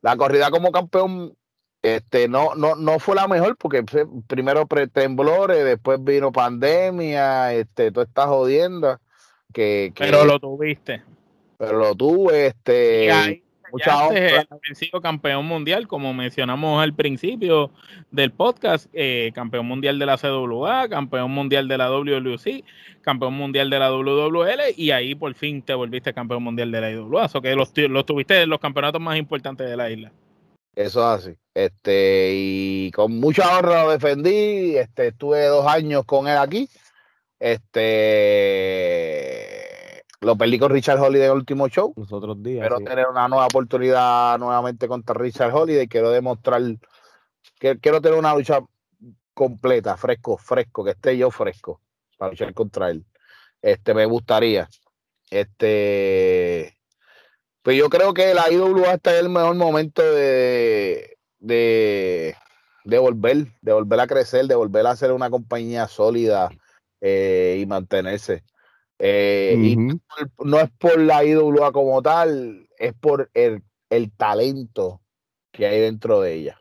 Speaker 3: la corrida como campeón, este, no, no, no fue la mejor porque primero temblores, después vino pandemia, este, toda esta jodienda. Que,
Speaker 2: Pero lo tuviste
Speaker 3: pero lo tuve, este.
Speaker 2: mucha sido campeón mundial, como mencionamos al principio del podcast, eh, campeón mundial de la CWA, campeón mundial de la WLC, campeón mundial de la WWL y ahí por fin te volviste campeón mundial de la IWA, o que los, los tuviste en los campeonatos más importantes de la isla.
Speaker 3: Eso es así. Este, y con mucha honra lo defendí, este, estuve dos años con él aquí. Este lo perdí con Richard Holiday en el último show.
Speaker 1: Los otros días.
Speaker 3: Quiero tener una nueva oportunidad nuevamente contra Richard Holiday. Quiero demostrar. que Quiero tener una lucha completa, fresco, fresco, que esté yo fresco para luchar contra él. Este, me gustaría. Este. Pues yo creo que la IWA está en el mejor momento de, de, de volver, de volver a crecer, de volver a ser una compañía sólida eh, y mantenerse. Eh, y no es por la IWA como tal, es por el, talento que hay dentro de ella.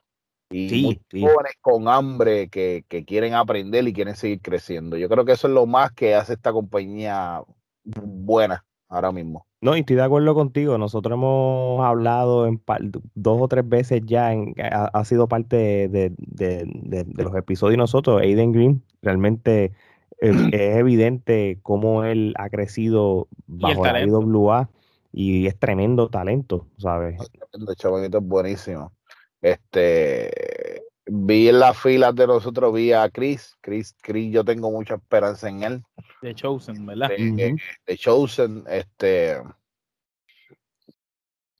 Speaker 3: Y jóvenes con hambre que, quieren aprender y quieren seguir creciendo. Yo creo que eso es lo más que hace esta compañía buena ahora mismo.
Speaker 1: No, y estoy de acuerdo contigo. Nosotros hemos hablado en dos o tres veces ya, en, ha, sido parte de, de, los episodios nosotros. Aiden Green realmente es, evidente cómo él ha crecido bajo la IWA y es tremendo talento, ¿sabes?
Speaker 3: El chavalito es buenísimo. Este, vi en las filas de nosotros, vi a Chris. Chris, Chris, yo tengo mucha esperanza en él.
Speaker 2: De Chosen, ¿verdad?
Speaker 3: De, Chosen, este,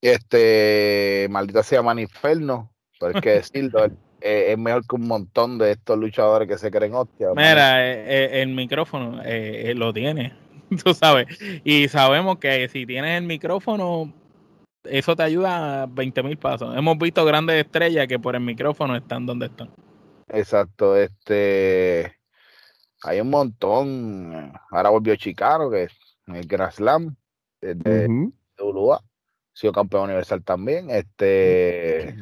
Speaker 3: este, maldita sea Maniferno, pero hay que decirlo, eh, es mejor que un montón de estos luchadores que se creen hostia.
Speaker 2: Mira, eh, eh, el micrófono lo tiene, tú sabes. Y sabemos que si tienes el micrófono, eso te ayuda a 20 mil pasos. Hemos visto grandes estrellas que por el micrófono están donde están.
Speaker 3: Exacto, este. Hay un montón. Ahora volvió Chicago, que es el Grand Slam de, de Ha sido campeón universal también. Este.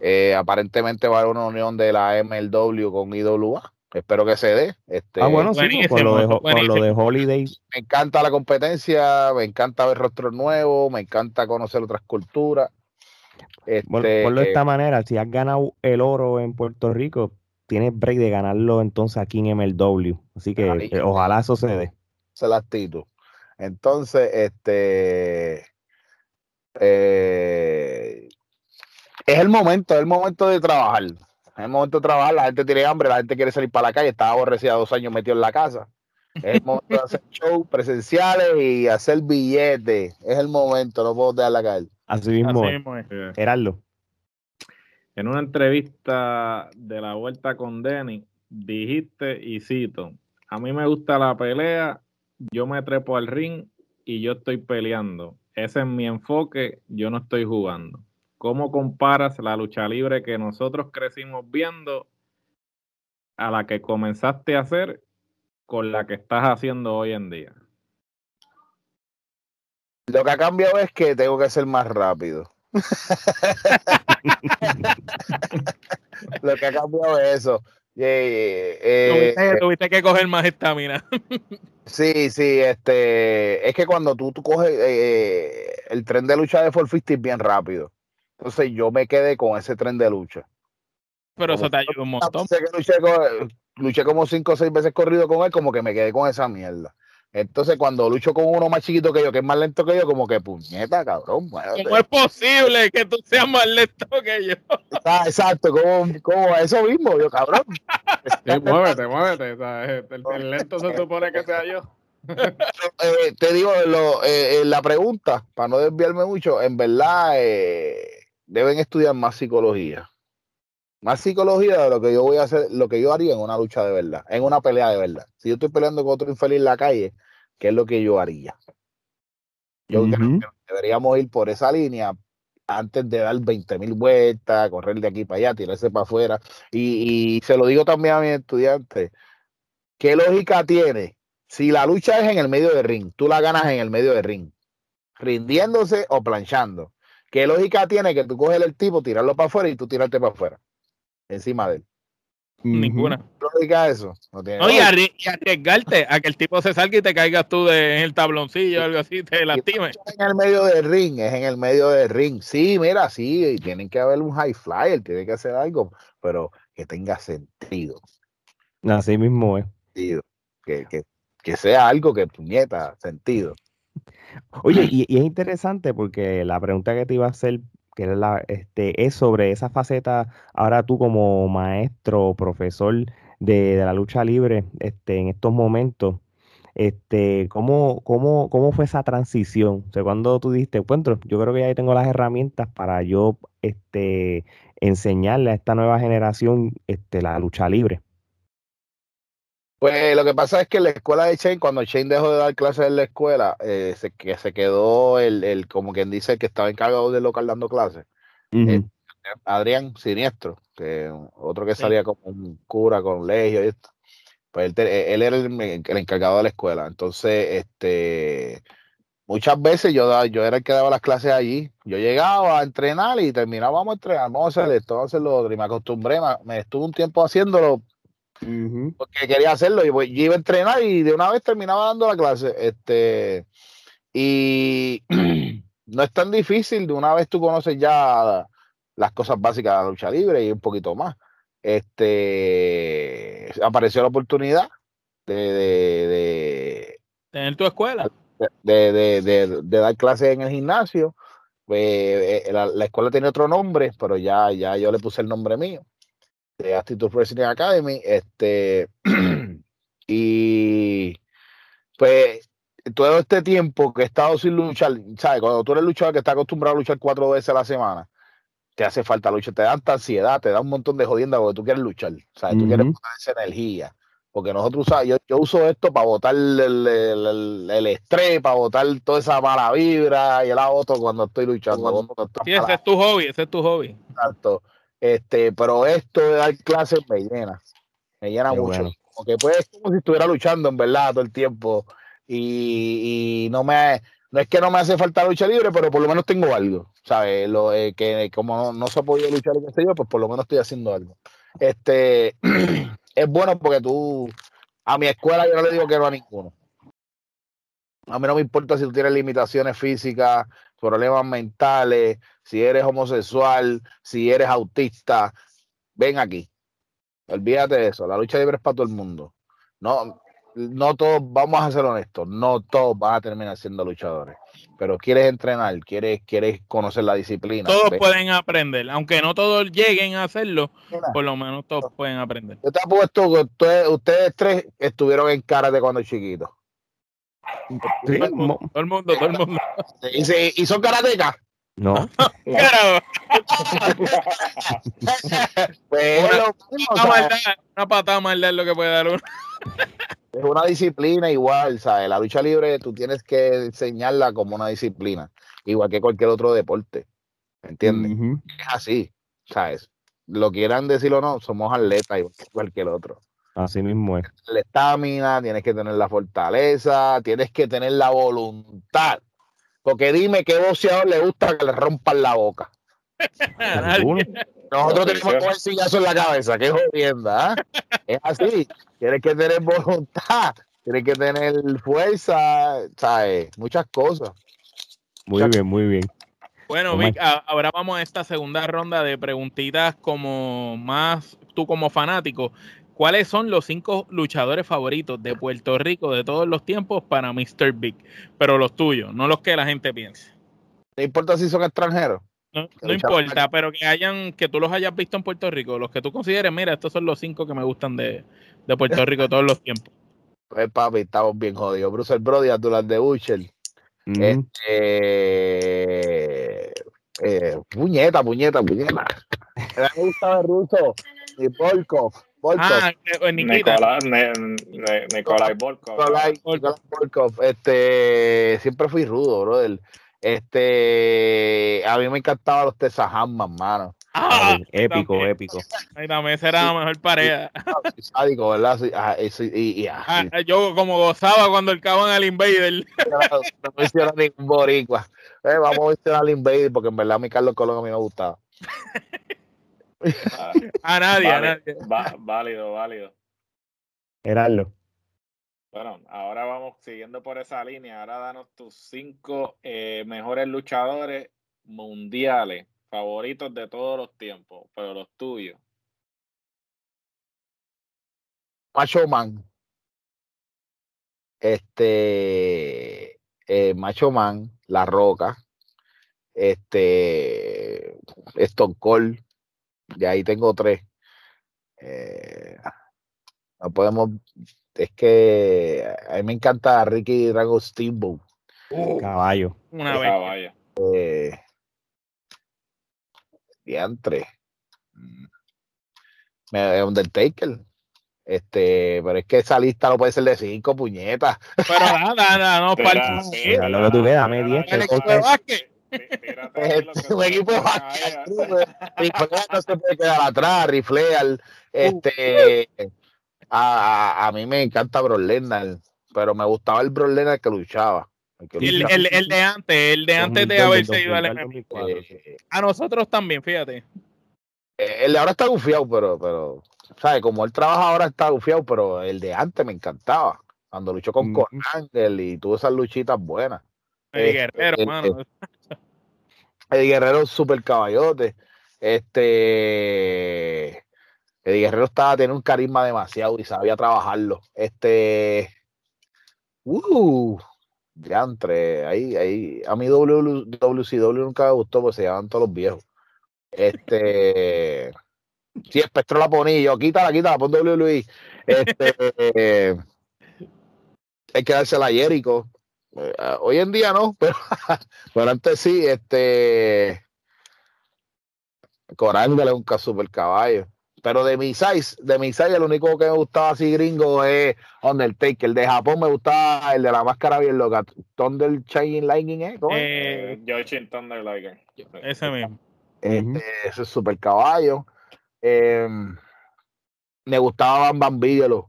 Speaker 3: Eh, aparentemente va a haber una unión de la MLW con IWA. Espero que se dé. Este,
Speaker 1: ah, bueno, sí, con lo, de, Holiday.
Speaker 3: Me encanta la competencia, me encanta ver rostros nuevos, me encanta conocer otras culturas.
Speaker 1: Este, por, de esta manera, si has ganado el oro en Puerto Rico, tienes break de ganarlo entonces aquí en MLW. Así que eh, ojalá eso se dé.
Speaker 3: Se la Entonces, este. Eh, es el momento, es el momento de trabajar. Es el momento de trabajar, la gente tiene hambre, la gente quiere salir para la calle, estaba aborrecida dos años metido en la casa. Es el momento de hacer shows presenciales y hacer billetes. Es el momento, no puedo dejar la calle.
Speaker 1: Así mismo, Así Gerardo.
Speaker 4: En una entrevista de la vuelta con Denny, dijiste, y cito, a mí me gusta la pelea, yo me trepo al ring y yo estoy peleando. Ese es mi enfoque, yo no estoy jugando. ¿Cómo comparas la lucha libre que nosotros crecimos viendo a la que comenzaste a hacer con la que estás haciendo hoy en día?
Speaker 3: Lo que ha cambiado es que tengo que ser más rápido. Lo que ha cambiado es eso.
Speaker 2: Eh, tuviste, que coger más estamina.
Speaker 3: sí, sí, este, es que cuando tú, tú coges eh, el tren de lucha de 450 bien rápido. Entonces yo me quedé con ese tren de lucha.
Speaker 2: Pero eso te ayudó un montón.
Speaker 3: luché, como cinco o seis veces corrido con él, como que me quedé con esa mierda. Entonces, cuando lucho con uno más chiquito que yo, que es más lento que yo, como que puñeta, cabrón.
Speaker 2: ¿Cómo es posible que tú seas más lento que yo?
Speaker 3: Ah, exacto, como, como eso mismo, yo, cabrón.
Speaker 4: muévete, muévete. el, lento se supone que sea yo.
Speaker 3: Eh, te digo, lo, eh, la pregunta, para no desviarme mucho, en verdad, eh, deben estudiar más psicología. Más psicología de lo que yo voy a hacer, lo que yo haría en una lucha de verdad, en una pelea de verdad. Si yo estoy peleando con otro infeliz en la calle, ¿qué es lo que yo haría? Yo creo que deberíamos ir por esa línea antes de dar 20 mil vueltas, correr de aquí para allá, tirarse para afuera. Y, se lo digo también a mis estudiantes, ¿qué lógica tiene? Si la lucha es en el medio de ring, tú la ganas en el medio de ring, rindiéndose o planchando. ¿Qué lógica tiene que tú coges el tipo, tirarlo para afuera y tú tirarte para afuera? Encima de él.
Speaker 2: Ninguna.
Speaker 3: Lógica eso.
Speaker 2: No y, arriesgarte a que el tipo se salga y te caigas tú de, en el tabloncillo o algo así, te lastimes.
Speaker 3: En el medio del ring, es en el medio del ring. Sí, mira, sí, tienen que haber un high flyer, tiene que hacer algo, pero que tenga sentido.
Speaker 1: Así mismo es.
Speaker 3: Que, que, que sea algo que puñeta, sentido.
Speaker 1: Oye, y, es interesante porque la pregunta que te iba a hacer que este, es sobre esa faceta, ahora tú como maestro, profesor de, la lucha libre este, en estos momentos, este, ¿cómo, cómo, cómo fue esa transición? O sea, cuando tú dijiste, encuentro, yo creo que ya tengo las herramientas para yo este, enseñarle a esta nueva generación este, la lucha libre.
Speaker 3: Pues lo que pasa es que la escuela de Shane, cuando Shane dejó de dar clases en la escuela, eh, se, que se quedó el, el, como quien dice, el que estaba encargado del local dando clases. Eh, Adrián Siniestro, que otro que salía como un cura con legio y esto. Pues él, él era el, encargado de la escuela. Entonces, este muchas veces yo, yo era el que daba las clases allí. Yo llegaba a entrenar y terminaba, vamos a entrenar, vamos a hacer esto, vamos a hacer lo otro. Y me acostumbré, me estuve un tiempo haciéndolo porque quería hacerlo. Y pues, yo iba a entrenar y de una vez terminaba dando la clase. Este, y no es tan difícil, de una vez tú conoces ya las cosas básicas de la lucha libre y un poquito más. Este apareció la oportunidad de, de,
Speaker 2: tener tu escuela.
Speaker 3: De, dar clases en el gimnasio. Pues, eh, la, la, escuela tiene otro nombre, pero ya, ya yo le puse el nombre mío de Attitude Wrestling Academy. Este, y pues todo este tiempo que he estado sin luchar, ¿sabes? Cuando tú eres luchador que está acostumbrado a luchar cuatro veces a la semana, te hace falta luchar, te da tanta ansiedad, te da un montón de jodienda porque tú quieres luchar, ¿sabes? Tú quieres poner esa energía. Porque nosotros usamos, yo, yo uso esto para botar el, el, el, estrés, para botar toda esa mala vibra y el auto cuando estoy luchando.
Speaker 2: sí, ese es tu hobby, ese es tu hobby.
Speaker 3: Exacto. Este, pero esto de dar clases me llena, me llena mucho. Porque pues es como si estuviera luchando en verdad todo el tiempo. Y, no me no es que no me hace falta lucha libre, pero por lo menos tengo algo, ¿sabes? Lo, eh, que como no, se ha podido luchar en este pues por lo menos estoy haciendo algo. Este es bueno porque tú a mi escuela yo no le digo que no a ninguno. A mí no me importa si tú tienes limitaciones físicas, problemas mentales, si eres homosexual, si eres autista, ven aquí. Olvídate de eso. La lucha libre es para todo el mundo. No, no todos, vamos a ser honestos, no todos van a terminar siendo luchadores. Pero quieres entrenar, quieres, quieres conocer la disciplina.
Speaker 2: Todos pueden aprender, aunque no todos lleguen a hacerlo, por lo menos todos pueden aprender.
Speaker 3: Yo te apuesto que ustedes, ustedes tres estuvieron en de cuando chiquitos.
Speaker 2: Todo, el mundo, todo el mundo, todo el mundo.
Speaker 3: ¿Y, son karatecas?
Speaker 1: No.
Speaker 2: pues una, patada maldad es lo que puede dar uno.
Speaker 3: es una disciplina igual, ¿sabes? La lucha libre tú tienes que enseñarla como una disciplina, igual que cualquier otro deporte. ¿Entiendes? Es así, ¿sabes? Lo quieran decir o no, somos atletas igual que cualquier otro.
Speaker 1: Así mismo es.
Speaker 3: La estamina, tienes que tener la fortaleza, tienes que tener la voluntad. Porque dime qué boxeador le gusta que le rompan la boca. Nosotros tenemos un sillazo en la cabeza, qué jodienda. ¿ah? Es así. Tienes que tener voluntad, tienes que tener fuerza, ¿sabes? Muchas cosas.
Speaker 1: Muy bien, muy bien.
Speaker 2: Bueno, Vic, ahora vamos a esta segunda ronda de preguntitas como más tú como fanático. ¿Cuáles son los cinco luchadores favoritos de Puerto Rico de todos los tiempos para Mr. Big? Pero los tuyos, no los que la gente piense.
Speaker 3: ¿No importa si son extranjeros?
Speaker 2: No, importa, pero que hayan, que tú los hayas visto en Puerto Rico, los que tú consideres, mira, estos son los cinco que me gustan de, Puerto Rico de todos los tiempos.
Speaker 3: Pues papi, estamos bien jodidos. Bruce el Brody, Abdullah de Butcher. Este, eh, puñeta, puñeta, puñeta. Me gusta el ruso y Polkov. Ah,
Speaker 4: Nicolás, Nicolás Volkov.
Speaker 3: Volkov. Este, siempre fui rudo, brother. Este, a mí me encantaban los Tesahammas, mano.
Speaker 1: Ah, épico, épico.
Speaker 2: Ahí también será la mejor pareja.
Speaker 3: Sádico, ¿verdad? Ah,
Speaker 2: ah, yo como gozaba cuando el caban al Invader.
Speaker 3: No, no hicieron ningún boricua. Eh, vamos a mencionar al Invader porque en verdad a mi Carlos Colón a mí me gustaba.
Speaker 2: a nadie, a nadie.
Speaker 4: válido, válido.
Speaker 1: Heraldo.
Speaker 4: Bueno, ahora vamos siguiendo por esa línea. Ahora danos tus cinco eh, mejores luchadores mundiales favoritos de todos los tiempos, pero los tuyos.
Speaker 3: Macho Man. Este. Eh, Macho Man, La Roca. Este. Stone Cold. De ahí tengo tres. Eh, no podemos es que a mí me encanta Ricky Drago Steamboat.
Speaker 1: Uh, caballo.
Speaker 2: Una vez. Caballo.
Speaker 3: Eh, diantre. Mm. Undertaker. Este, pero es que esa lista no puede ser de cinco puñetas.
Speaker 2: Pero nada, nada, no, para
Speaker 1: lo que tú veas, dame diez.
Speaker 3: Un equipo de básquet. no se puede quedar atrás, riflear. Este, a, a, mí me encanta Brock pero me gustaba el Brock que luchaba.
Speaker 2: El, el, el, de antes, el de antes de haberse ido al eh, A nosotros también, fíjate.
Speaker 3: Eh, el de ahora está gufiado, pero, pero, ¿sabes? Como él trabaja ahora está gufiado, pero el de antes me encantaba. Cuando luchó con mm. Y tuvo esas luchitas buenas.
Speaker 2: El este, guerrero, mano.
Speaker 3: El, guerrero super caballote. Este Eddie Guerrero estaba teniendo un carisma demasiado y sabía trabajarlo. Este. Uh, entre ahí, ahí. A mí WCW nunca me gustó porque se llaman todos los viejos. Este. Sí, Espectro la ponía, yo quítala, quítala, pon WWE. Este. hay que dársela a Jericho. Eh, hoy en día no, pero, pero antes sí, este. Corándole un super caballo. Pero de mi size, de mi size, el único que me gustaba así gringo es Undertaker. El de Japón me gustaba el de la máscara bien loca. Thunder Shining Lightning, ¿eh? ¿Cómo?
Speaker 4: Eh, Thunder Lightning.
Speaker 2: Ese mismo.
Speaker 3: Este, Ese es super caballo. Eh, me gustaba Bam Bam Bigelow.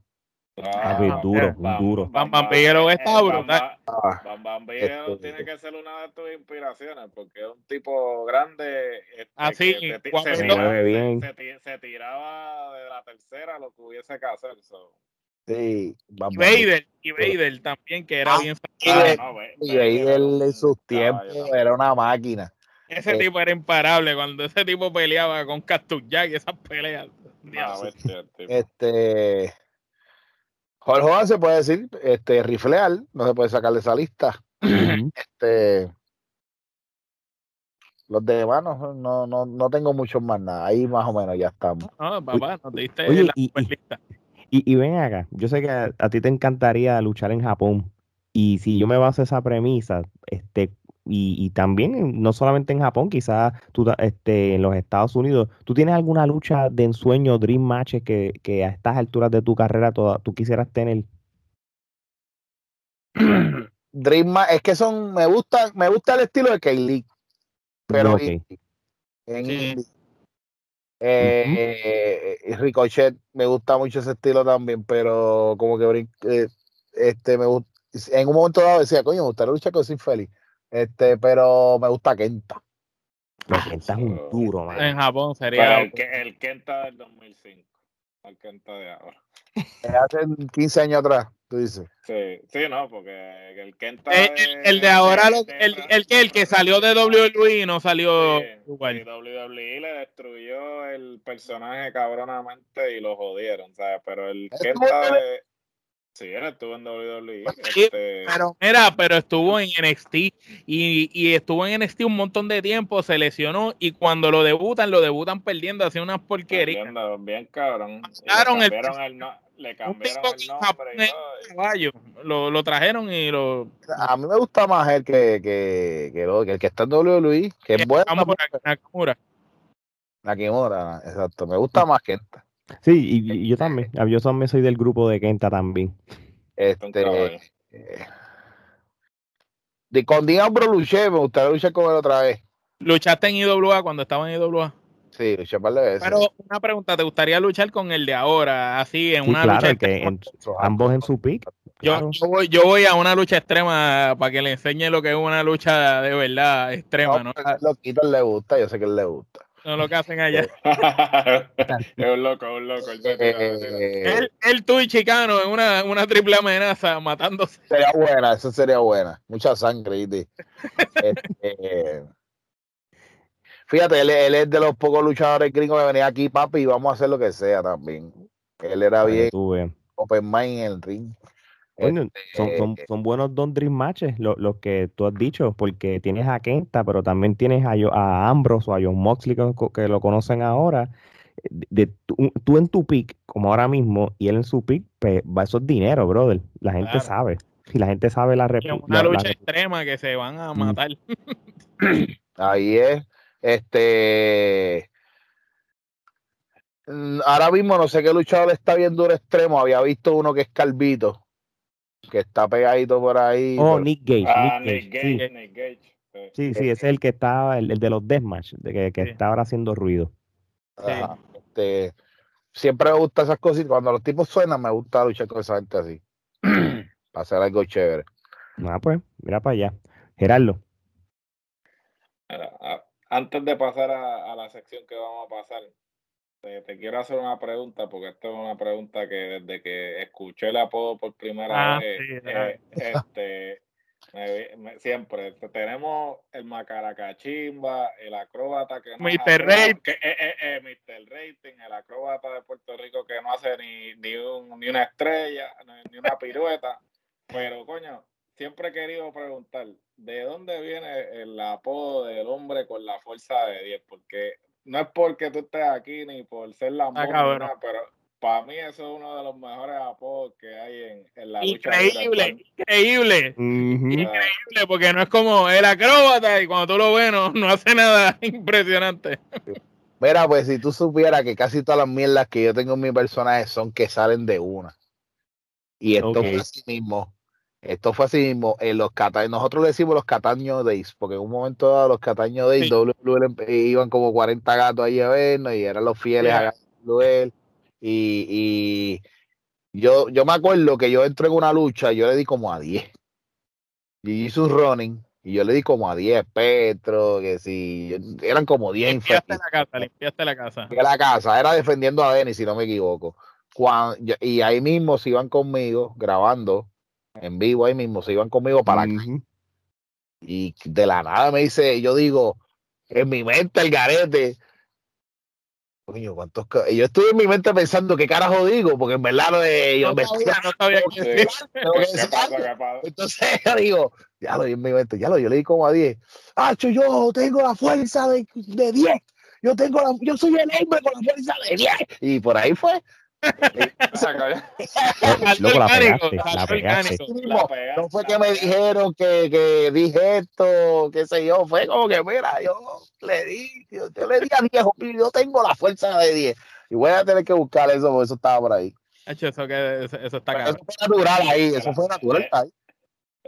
Speaker 1: Ah, ah duro, un duro.
Speaker 2: Bam Bam Bigelow está brutal.
Speaker 4: Bam Bam Bigelow este, tiene que ser una de tus inspiraciones porque es un tipo grande. Este,
Speaker 2: Así,
Speaker 4: que
Speaker 2: se,
Speaker 4: tiraba de la tercera lo que hubiese que hacer. So.
Speaker 3: Sí,
Speaker 2: y Vader, y Vader también, que era ah, bien.
Speaker 3: Y Vader en sus tiempos era una máquina.
Speaker 2: Ese eh, tipo era imparable cuando ese tipo peleaba con Cactus Jack y esas peleas.
Speaker 3: este Jorge Hogan se puede decir, este, rifleal, no se puede sacar de esa lista. este, los demás no, no, no, no tengo muchos más nada, ahí más o menos ya estamos.
Speaker 2: Ah, papá, nos diste la y, lista.
Speaker 1: Y, ven acá, yo sé que a, a, ti te encantaría luchar en Japón, y si yo me baso esa premisa, este, y, también no solamente en Japón, quizás tú este, en los Estados Unidos, ¿tú tienes alguna lucha de ensueño, dream matches que, que a estas alturas de tu carrera toda, tú quisieras tener?
Speaker 3: Dream match, es que son, me gusta, me gusta el estilo de Kaylee, pero en eh, Ricochet me gusta mucho ese estilo también, pero como que eh, este me en un momento dado decía, coño, me gusta la lucha con Sin Feliz este, pero me gusta Kenta.
Speaker 1: Kenta es un duro, man.
Speaker 2: En Japón sería.
Speaker 4: el, el, Kenta del 2005. El Kenta de ahora.
Speaker 3: Hace 15 años atrás, tú dices.
Speaker 4: Sí, sí, no, porque el Kenta.
Speaker 2: El, el, de ahora, el, el, que, el que salió de WWE no salió
Speaker 4: igual. Y WWE le destruyó el personaje cabronamente y lo jodieron, ¿sabes? Pero el Kenta de. Sí, él estuvo en WWE. Este...
Speaker 2: Pero mira, pero estuvo en NXT y, y, estuvo en NXT un montón de tiempo, se lesionó y cuando lo debutan, lo debutan perdiendo, hacía unas porquerías.
Speaker 4: bien cabrón.
Speaker 2: Le
Speaker 4: el, el, no, le cambiaron el nombre
Speaker 2: Caballo. Lo, lo, trajeron y lo...
Speaker 3: A mí me gusta más el que, que, que, que el que está en WWE, que es bueno.
Speaker 2: Nakamura.
Speaker 3: Nakamura, exacto. Me gusta más que esta.
Speaker 1: Sí, y, yo también. Yo también soy del grupo de Kenta también.
Speaker 3: Este. Eh, de, con Diablo luché, me gustaría luchar con él otra vez.
Speaker 2: ¿Luchaste en IWA cuando estaba en IWA?
Speaker 3: Sí, luché un par de veces.
Speaker 2: Pero una pregunta, ¿te gustaría luchar con el de ahora? Así, en una lucha.
Speaker 1: Que ambos en su pick.
Speaker 2: Yo, voy, yo voy a una lucha extrema para que le enseñe lo que es una lucha de verdad extrema, ¿no?
Speaker 3: ¿no? Lo quito, le gusta, yo sé que él le gusta.
Speaker 2: No lo que hacen allá.
Speaker 4: es un loco, es un loco.
Speaker 2: él, él, tú y Chicano en una, una triple amenaza matándose.
Speaker 3: Sería buena, eso sería buena. Mucha sangre, este, Fíjate, él, él, es de los pocos luchadores gringos que venía aquí, papi, y vamos a hacer lo que sea también. Él era bien open mind en el ring.
Speaker 1: Son, son, este son, buenos Don Dream matches, los lo que tú has dicho, porque tienes a Kenta, pero también tienes a, a Ambrose o a John Moxley que, lo conocen ahora. De, tú, en tu pick, como ahora mismo, y él en su pick, pues va esos dinero, brother. La gente sabe. Y la gente sabe la
Speaker 2: reputación. Una lucha extrema que se van a matar.
Speaker 3: Ahí es. Este. Mm, ahora mismo no sé qué luchador está viendo un extremo. Había visto uno que es Calvito que está pegadito por ahí.
Speaker 1: Oh, Nick Gage. Ah, Nick, Gage, Nick Gage. Sí, sí, ese es el que está, el, de los deathmatch, de que, que está ahora haciendo ruido.
Speaker 3: Este, siempre me gusta esas cosas y cuando los tipos suenan me gusta luchar con esa gente así. para hacer algo chévere.
Speaker 1: Ah, pues, mira para allá. Gerardo.
Speaker 4: Antes de pasar a, a la sección que vamos a pasar, te, quiero hacer una pregunta, porque esta es una pregunta que desde que escuché el apodo por primera ah, vez, eh, este, siempre tenemos el Macaracachimba, el acróbata que no
Speaker 2: Mr. Rating.
Speaker 4: Que, eh, eh, Mr. Rating, el acróbata de Puerto Rico que no hace ni, ni, un, ni una estrella, ni una pirueta. Pero, coño, siempre he querido preguntar, ¿de dónde viene el apodo del hombre con la fuerza de 10? Porque no es porque tú estés aquí ni por ser la ah, pero para mí eso es uno de los mejores apodos que hay en, en la
Speaker 2: lucha. Increíble, increíble. Increíble, porque no es como el acróbata y cuando tú lo ves no, hace nada impresionante.
Speaker 3: Mira, pues si tú supieras que casi todas las mierdas que yo tengo en mi personaje son que salen de una. Y esto fue así mismo. Esto fue así mismo. En los nosotros le decimos los Cataño Days, porque en un momento dado los Cataño Days, iban como 40 gatos ahí a vernos y eran los fieles a WL. Y, y yo, yo me acuerdo que yo entré en una lucha, yo le di como a 10. Y un running y yo le di como a 10 Petro, que si eran como 10
Speaker 2: Limpiaste la casa, limpiaste la casa.
Speaker 3: La casa, era defendiendo a Denis, si no me equivoco. y ahí mismo se iban conmigo grabando en vivo ahí mismo, se iban conmigo para acá. Y de la nada me dice, yo digo, en mi mente el garete. Coño, ¿cuántos y yo estuve en mi mente pensando qué carajo digo, porque en verdad no, yo me Entonces yo digo, ya lo en mi mente, ya lo, yo le di como a 10. Ah, yo tengo la fuerza de, de 10. Yo tengo la, yo soy el hombre con la fuerza de 10. Y por ahí fue. No fue que me dijeron que, que, dije esto, qué sé yo, fue como que, mira, yo le di, yo, le di a 10, yo tengo la fuerza de 10. Y voy a tener que buscar eso, porque eso estaba por ahí.
Speaker 2: Eso, que, eso, está
Speaker 3: Eso fue natural ahí, eso fue natural ahí.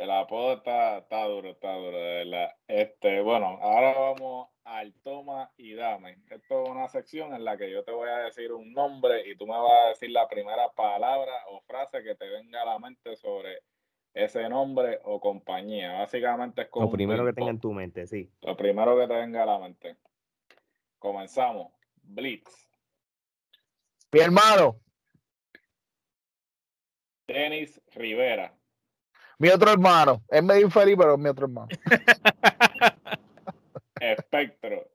Speaker 4: El apodo está, está duro, está duro, de verdad. Este, bueno, ahora vamos al toma y dame. Esto es una sección en la que yo te voy a decir un nombre y tú me vas a decir la primera palabra o frase que te venga a la mente sobre ese nombre o compañía. Básicamente es como.
Speaker 1: Lo primero que tenga en tu mente, sí.
Speaker 4: Lo primero que te venga a la mente. Comenzamos. Blitz.
Speaker 3: Mi hermano.
Speaker 4: Denis Rivera.
Speaker 3: Mi otro hermano. Es medio infeliz, pero es mi otro hermano.
Speaker 4: Espectro.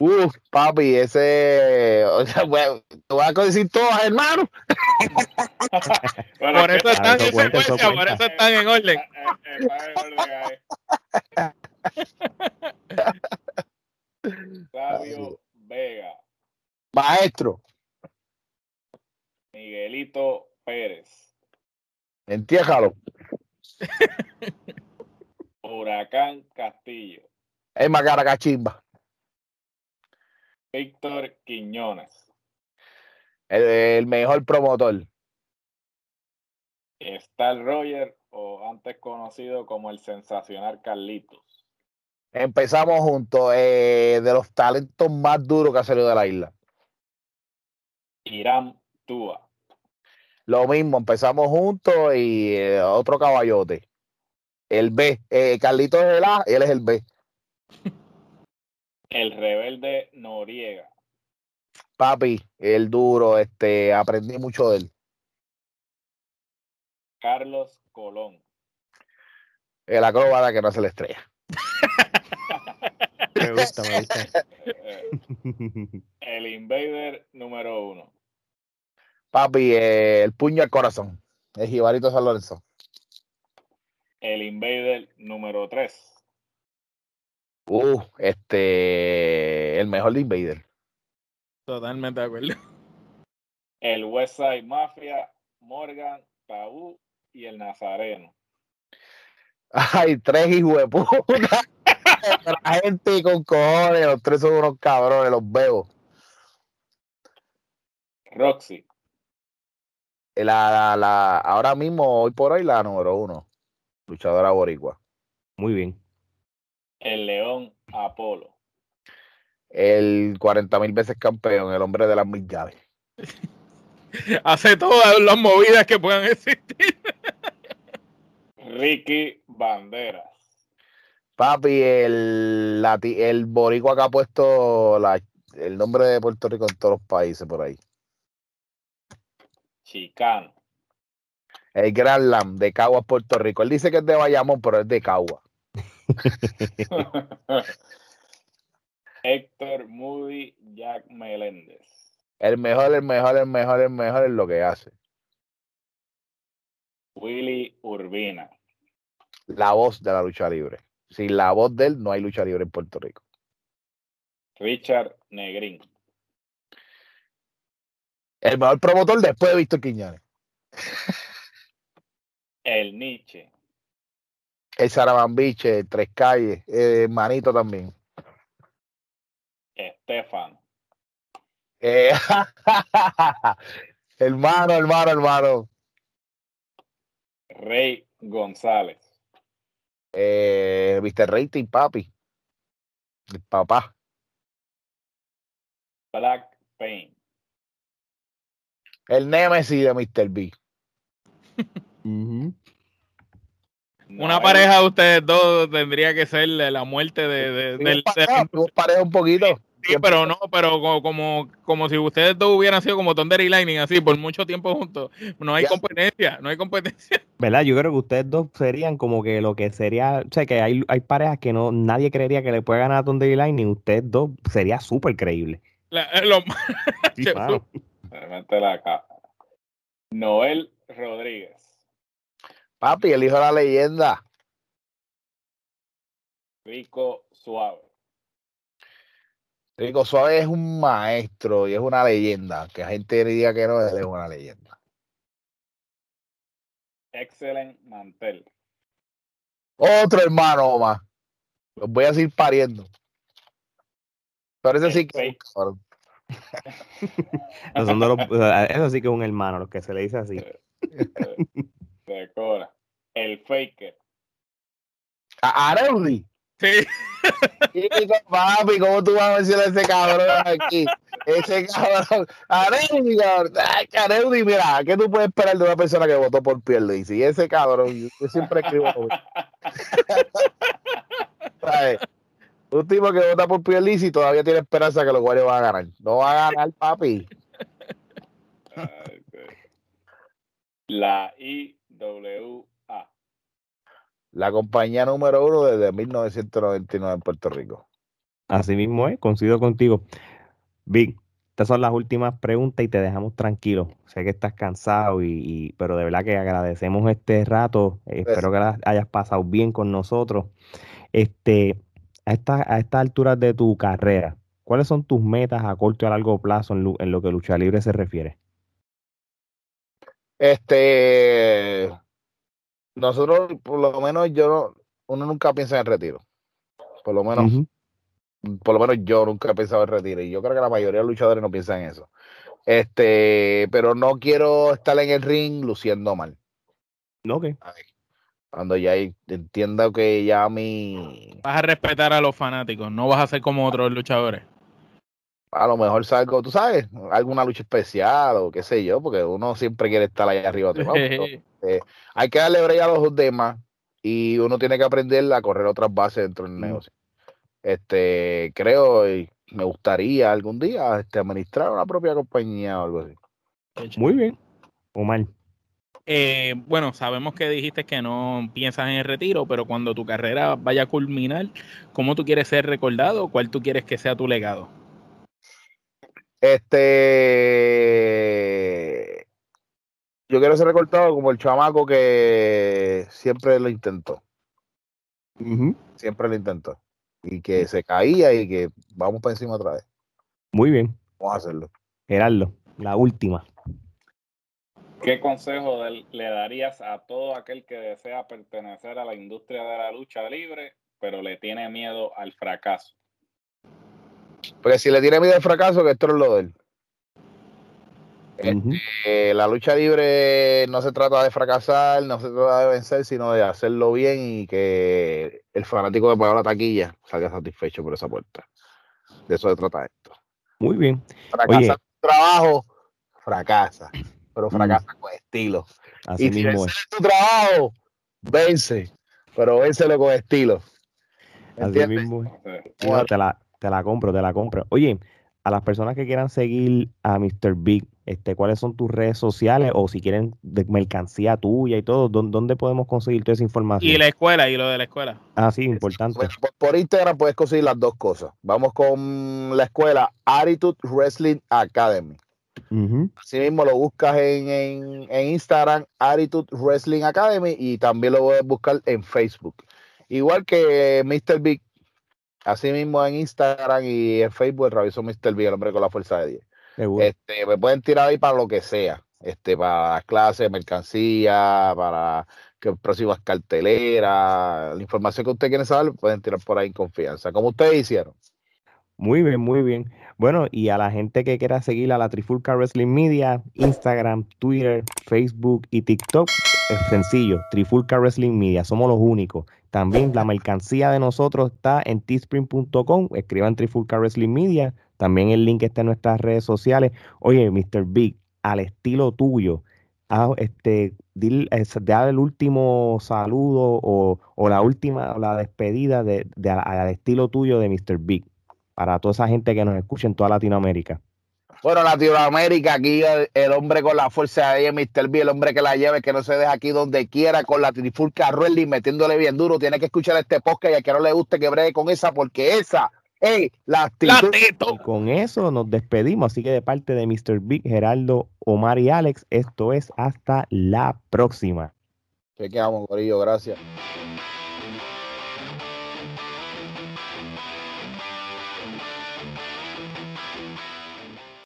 Speaker 3: Uf, papi, ese. O sea, bueno, te voy a decir todos, hermano.
Speaker 2: por eso están en secuencia, por eso están en orden.
Speaker 4: Sabio Vega.
Speaker 3: Maestro.
Speaker 4: Miguelito Pérez.
Speaker 3: Entiéjalo.
Speaker 4: Huracán Castillo.
Speaker 3: Es Macaracachimba.
Speaker 4: Víctor Quiñones.
Speaker 3: El, mejor promotor.
Speaker 4: Star Roger o antes conocido como el sensacional Carlitos.
Speaker 3: Empezamos juntos, eh, de los talentos más duros que ha salido de la isla.
Speaker 4: Irán Tua.
Speaker 3: Lo mismo, empezamos juntos y eh, otro caballote. El B. Eh, Carlitos es el A, él es el B.
Speaker 4: El rebelde Noriega.
Speaker 3: Papi, el duro, este, aprendí mucho de él.
Speaker 4: Carlos Colón.
Speaker 3: El acróbata que no se le estrella.
Speaker 1: me gusta, me gusta.
Speaker 4: El invader número uno.
Speaker 3: Papi, eh, el puño al corazón. El Jibarito San Lorenzo.
Speaker 4: El invader número tres.
Speaker 3: Uh, este, el mejor de Invader.
Speaker 2: Totalmente de acuerdo.
Speaker 4: El Westside Mafia, Morgan, Tabú y el Nazareno.
Speaker 3: Ay, tres hijos de puta. La gente con cojones, los tres son unos cabrones, los veo.
Speaker 4: Roxy.
Speaker 3: La, la, la, ahora mismo, hoy por hoy, la número uno. Luchadora boricua.
Speaker 1: Muy bien.
Speaker 4: El León Apolo.
Speaker 3: El 40 mil veces campeón, el hombre de las mil llaves.
Speaker 2: Hace todas las movidas que puedan existir.
Speaker 4: Ricky Banderas.
Speaker 3: Papi, el, el boricua que ha puesto la, el nombre de Puerto Rico en todos los países por ahí.
Speaker 4: Chicano.
Speaker 3: El Gran Lam de Caguas, Puerto Rico. Él dice que es de Bayamón, pero es de Caguas.
Speaker 4: Héctor Moody Jack Meléndez.
Speaker 3: El mejor, el mejor, el mejor, el mejor es lo que hace.
Speaker 4: Willy Urbina.
Speaker 3: La voz de la lucha libre. Sin la voz de él no hay lucha libre en Puerto Rico.
Speaker 4: Richard Negrín.
Speaker 3: El mejor promotor después de Víctor Quiñones.
Speaker 4: El Nietzsche
Speaker 3: el Sarabambiche, Tres Calles, eh, Manito también.
Speaker 4: Estefan.
Speaker 3: Eh, hermano, hermano, hermano.
Speaker 4: Rey González.
Speaker 3: Eh, Mr. Rating, papi. El papá.
Speaker 4: Black Pain.
Speaker 3: El Nemesis de Mr. B.
Speaker 2: Una pareja de ustedes dos tendría que ser la muerte de, del
Speaker 3: pareja, pareja un poquito.
Speaker 2: Sí, pero no, pero como, como, si ustedes dos hubieran sido como Thunder y Lightning, así, por mucho tiempo juntos. No hay competencia, no hay competencia.
Speaker 1: ¿Verdad? Yo creo que ustedes dos serían como que lo que sería, o sea, que hay, hay parejas que no nadie creería que le puede ganar a Thunder y Lightning. Ustedes dos sería súper creíble.
Speaker 2: La, eh, lo,
Speaker 4: sí, la Noel Rodríguez.
Speaker 3: Papi, el hijo de la leyenda.
Speaker 4: Rico Suave.
Speaker 3: Rico Suave es un maestro y es una leyenda. Que la gente diga que no, él es una leyenda.
Speaker 4: Excelente Mantel.
Speaker 3: Otro hermano más. Los voy a seguir pariendo. Pero ese sí que.
Speaker 1: eso sí que es un hermano, lo que se le dice así.
Speaker 4: Decora. El Faker.
Speaker 3: ¿A Areudy?
Speaker 2: Sí.
Speaker 3: papi, ¿cómo tú vas a mencionar ese cabrón aquí? Ese cabrón. Areudy, cabrón. Areudy, mira, ¿qué tú puedes esperar de una persona que votó por Pierluisi? Y ese cabrón, yo siempre escribo. Un tipo que vota por Pierluisi todavía tiene esperanza que los guardias van a ganar. No va a ganar, papi.
Speaker 4: La I WA.
Speaker 3: La compañía número uno desde 1999 en Puerto Rico.
Speaker 1: Así mismo es, coincido contigo. Vic, estas son las últimas preguntas y te dejamos tranquilo. Sé que estás cansado, y, pero de verdad que agradecemos este rato. espero que hayas pasado bien con nosotros. Este, a esta, a estas alturas de tu carrera, ¿cuáles son tus metas a corto y a largo plazo en, en lo que lucha libre se refiere?
Speaker 3: Este, nosotros, por lo menos yo, uno nunca piensa en el retiro. Por lo menos, por lo menos yo nunca he pensado en retiro. Y yo creo que la mayoría de los luchadores no piensan en eso. Este, pero no quiero estar en el ring luciendo mal.
Speaker 1: No, ¿qué?
Speaker 3: Cuando ya entiendo que ya mi.
Speaker 2: Vas a respetar a los fanáticos, no vas a ser como otros luchadores.
Speaker 3: A lo mejor salgo, tú sabes, alguna lucha especial o qué sé yo, porque uno siempre quiere estar ahí arriba. Eh, hay que darle break a los demás y uno tiene que aprender a correr otras bases dentro del negocio. Este, creo y me gustaría algún día este, administrar una propia compañía o algo así.
Speaker 1: Muy bien. Omar.
Speaker 2: Eh, bueno, sabemos que dijiste que no piensas en el retiro, pero cuando tu carrera vaya a culminar, ¿cómo tú quieres ser recordado? ¿Cuál tú quieres que sea tu legado?
Speaker 3: Este. Yo quiero ser recordado como el chamaco que siempre lo intentó. Siempre lo intentó. Y que se caía y que vamos para encima otra vez.
Speaker 1: Muy bien.
Speaker 3: Vamos a hacerlo.
Speaker 1: Gerardo, la última.
Speaker 4: ¿Qué consejo le darías a todo aquel que desea pertenecer a la industria de la lucha libre, pero le tiene miedo al fracaso?
Speaker 3: Porque si le tiene miedo al fracaso, que esto es lo de él. Este, la lucha libre no se trata de fracasar, no se trata de vencer, sino de hacerlo bien y que el fanático de pagar la taquilla salga satisfecho por esa puerta. De eso se trata esto.
Speaker 1: Muy bien.
Speaker 3: Fracasa tu trabajo, fracasa pero fracasa con estilo. y si mismo tu trabajo, vence, pero vénselo con estilo.
Speaker 1: Así mismo. te, la, te la compro, te la compro. Oye, a las personas que quieran seguir a Mr. Big, este, ¿cuáles son tus redes sociales? O si quieren de mercancía tuya y todo, ¿dónde, podemos conseguir toda esa información?
Speaker 2: Y la escuela, y lo de la escuela.
Speaker 1: Ah, sí, importante.
Speaker 3: por, Instagram puedes conseguir las dos cosas. Vamos con la escuela Attitude Wrestling Academy. Así mismo lo buscas en, Instagram, Attitude Wrestling Academy, y también lo puedes buscar en Facebook. Igual que Mr. Big, así mismo en Instagram y en Facebook, el Mr. Big, el hombre con la fuerza de 10. Este, me pueden tirar ahí para lo que sea, este, para clases, mercancía, para que próximas carteleras, la información que ustedes quieren saber, pueden tirar por ahí en confianza, como ustedes hicieron.
Speaker 1: Muy bien, muy bien. Bueno, y a la gente que quiera seguir a la Trifulca Wrestling Media, Instagram, Twitter, Facebook y TikTok, es sencillo, Trifulca Wrestling Media, somos los únicos. También la mercancía de nosotros está en teespring.com, escriban Trifulca Wrestling Media, también el link está en nuestras redes sociales. Oye, Mr. Big, al estilo tuyo, ah, este, dar el último saludo o, la última, la despedida de, al estilo tuyo de Mr. Big para toda esa gente que nos escucha en toda Latinoamérica?
Speaker 3: Bueno, Latinoamérica, aquí el, hombre con la fuerza de ella, Mr. B, el hombre que la lleve, que no se deja aquí donde quiera, con la trifulca Ruelli metiéndole bien duro. Tiene que escuchar este podcast y a que no le guste que bregue con esa, porque esa es la actitud.
Speaker 1: Y con eso nos despedimos. Así que de parte de Mr. Big, Geraldo, Omar y Alex, esto es hasta la próxima.
Speaker 3: Que quedamos, Corillo, gracias.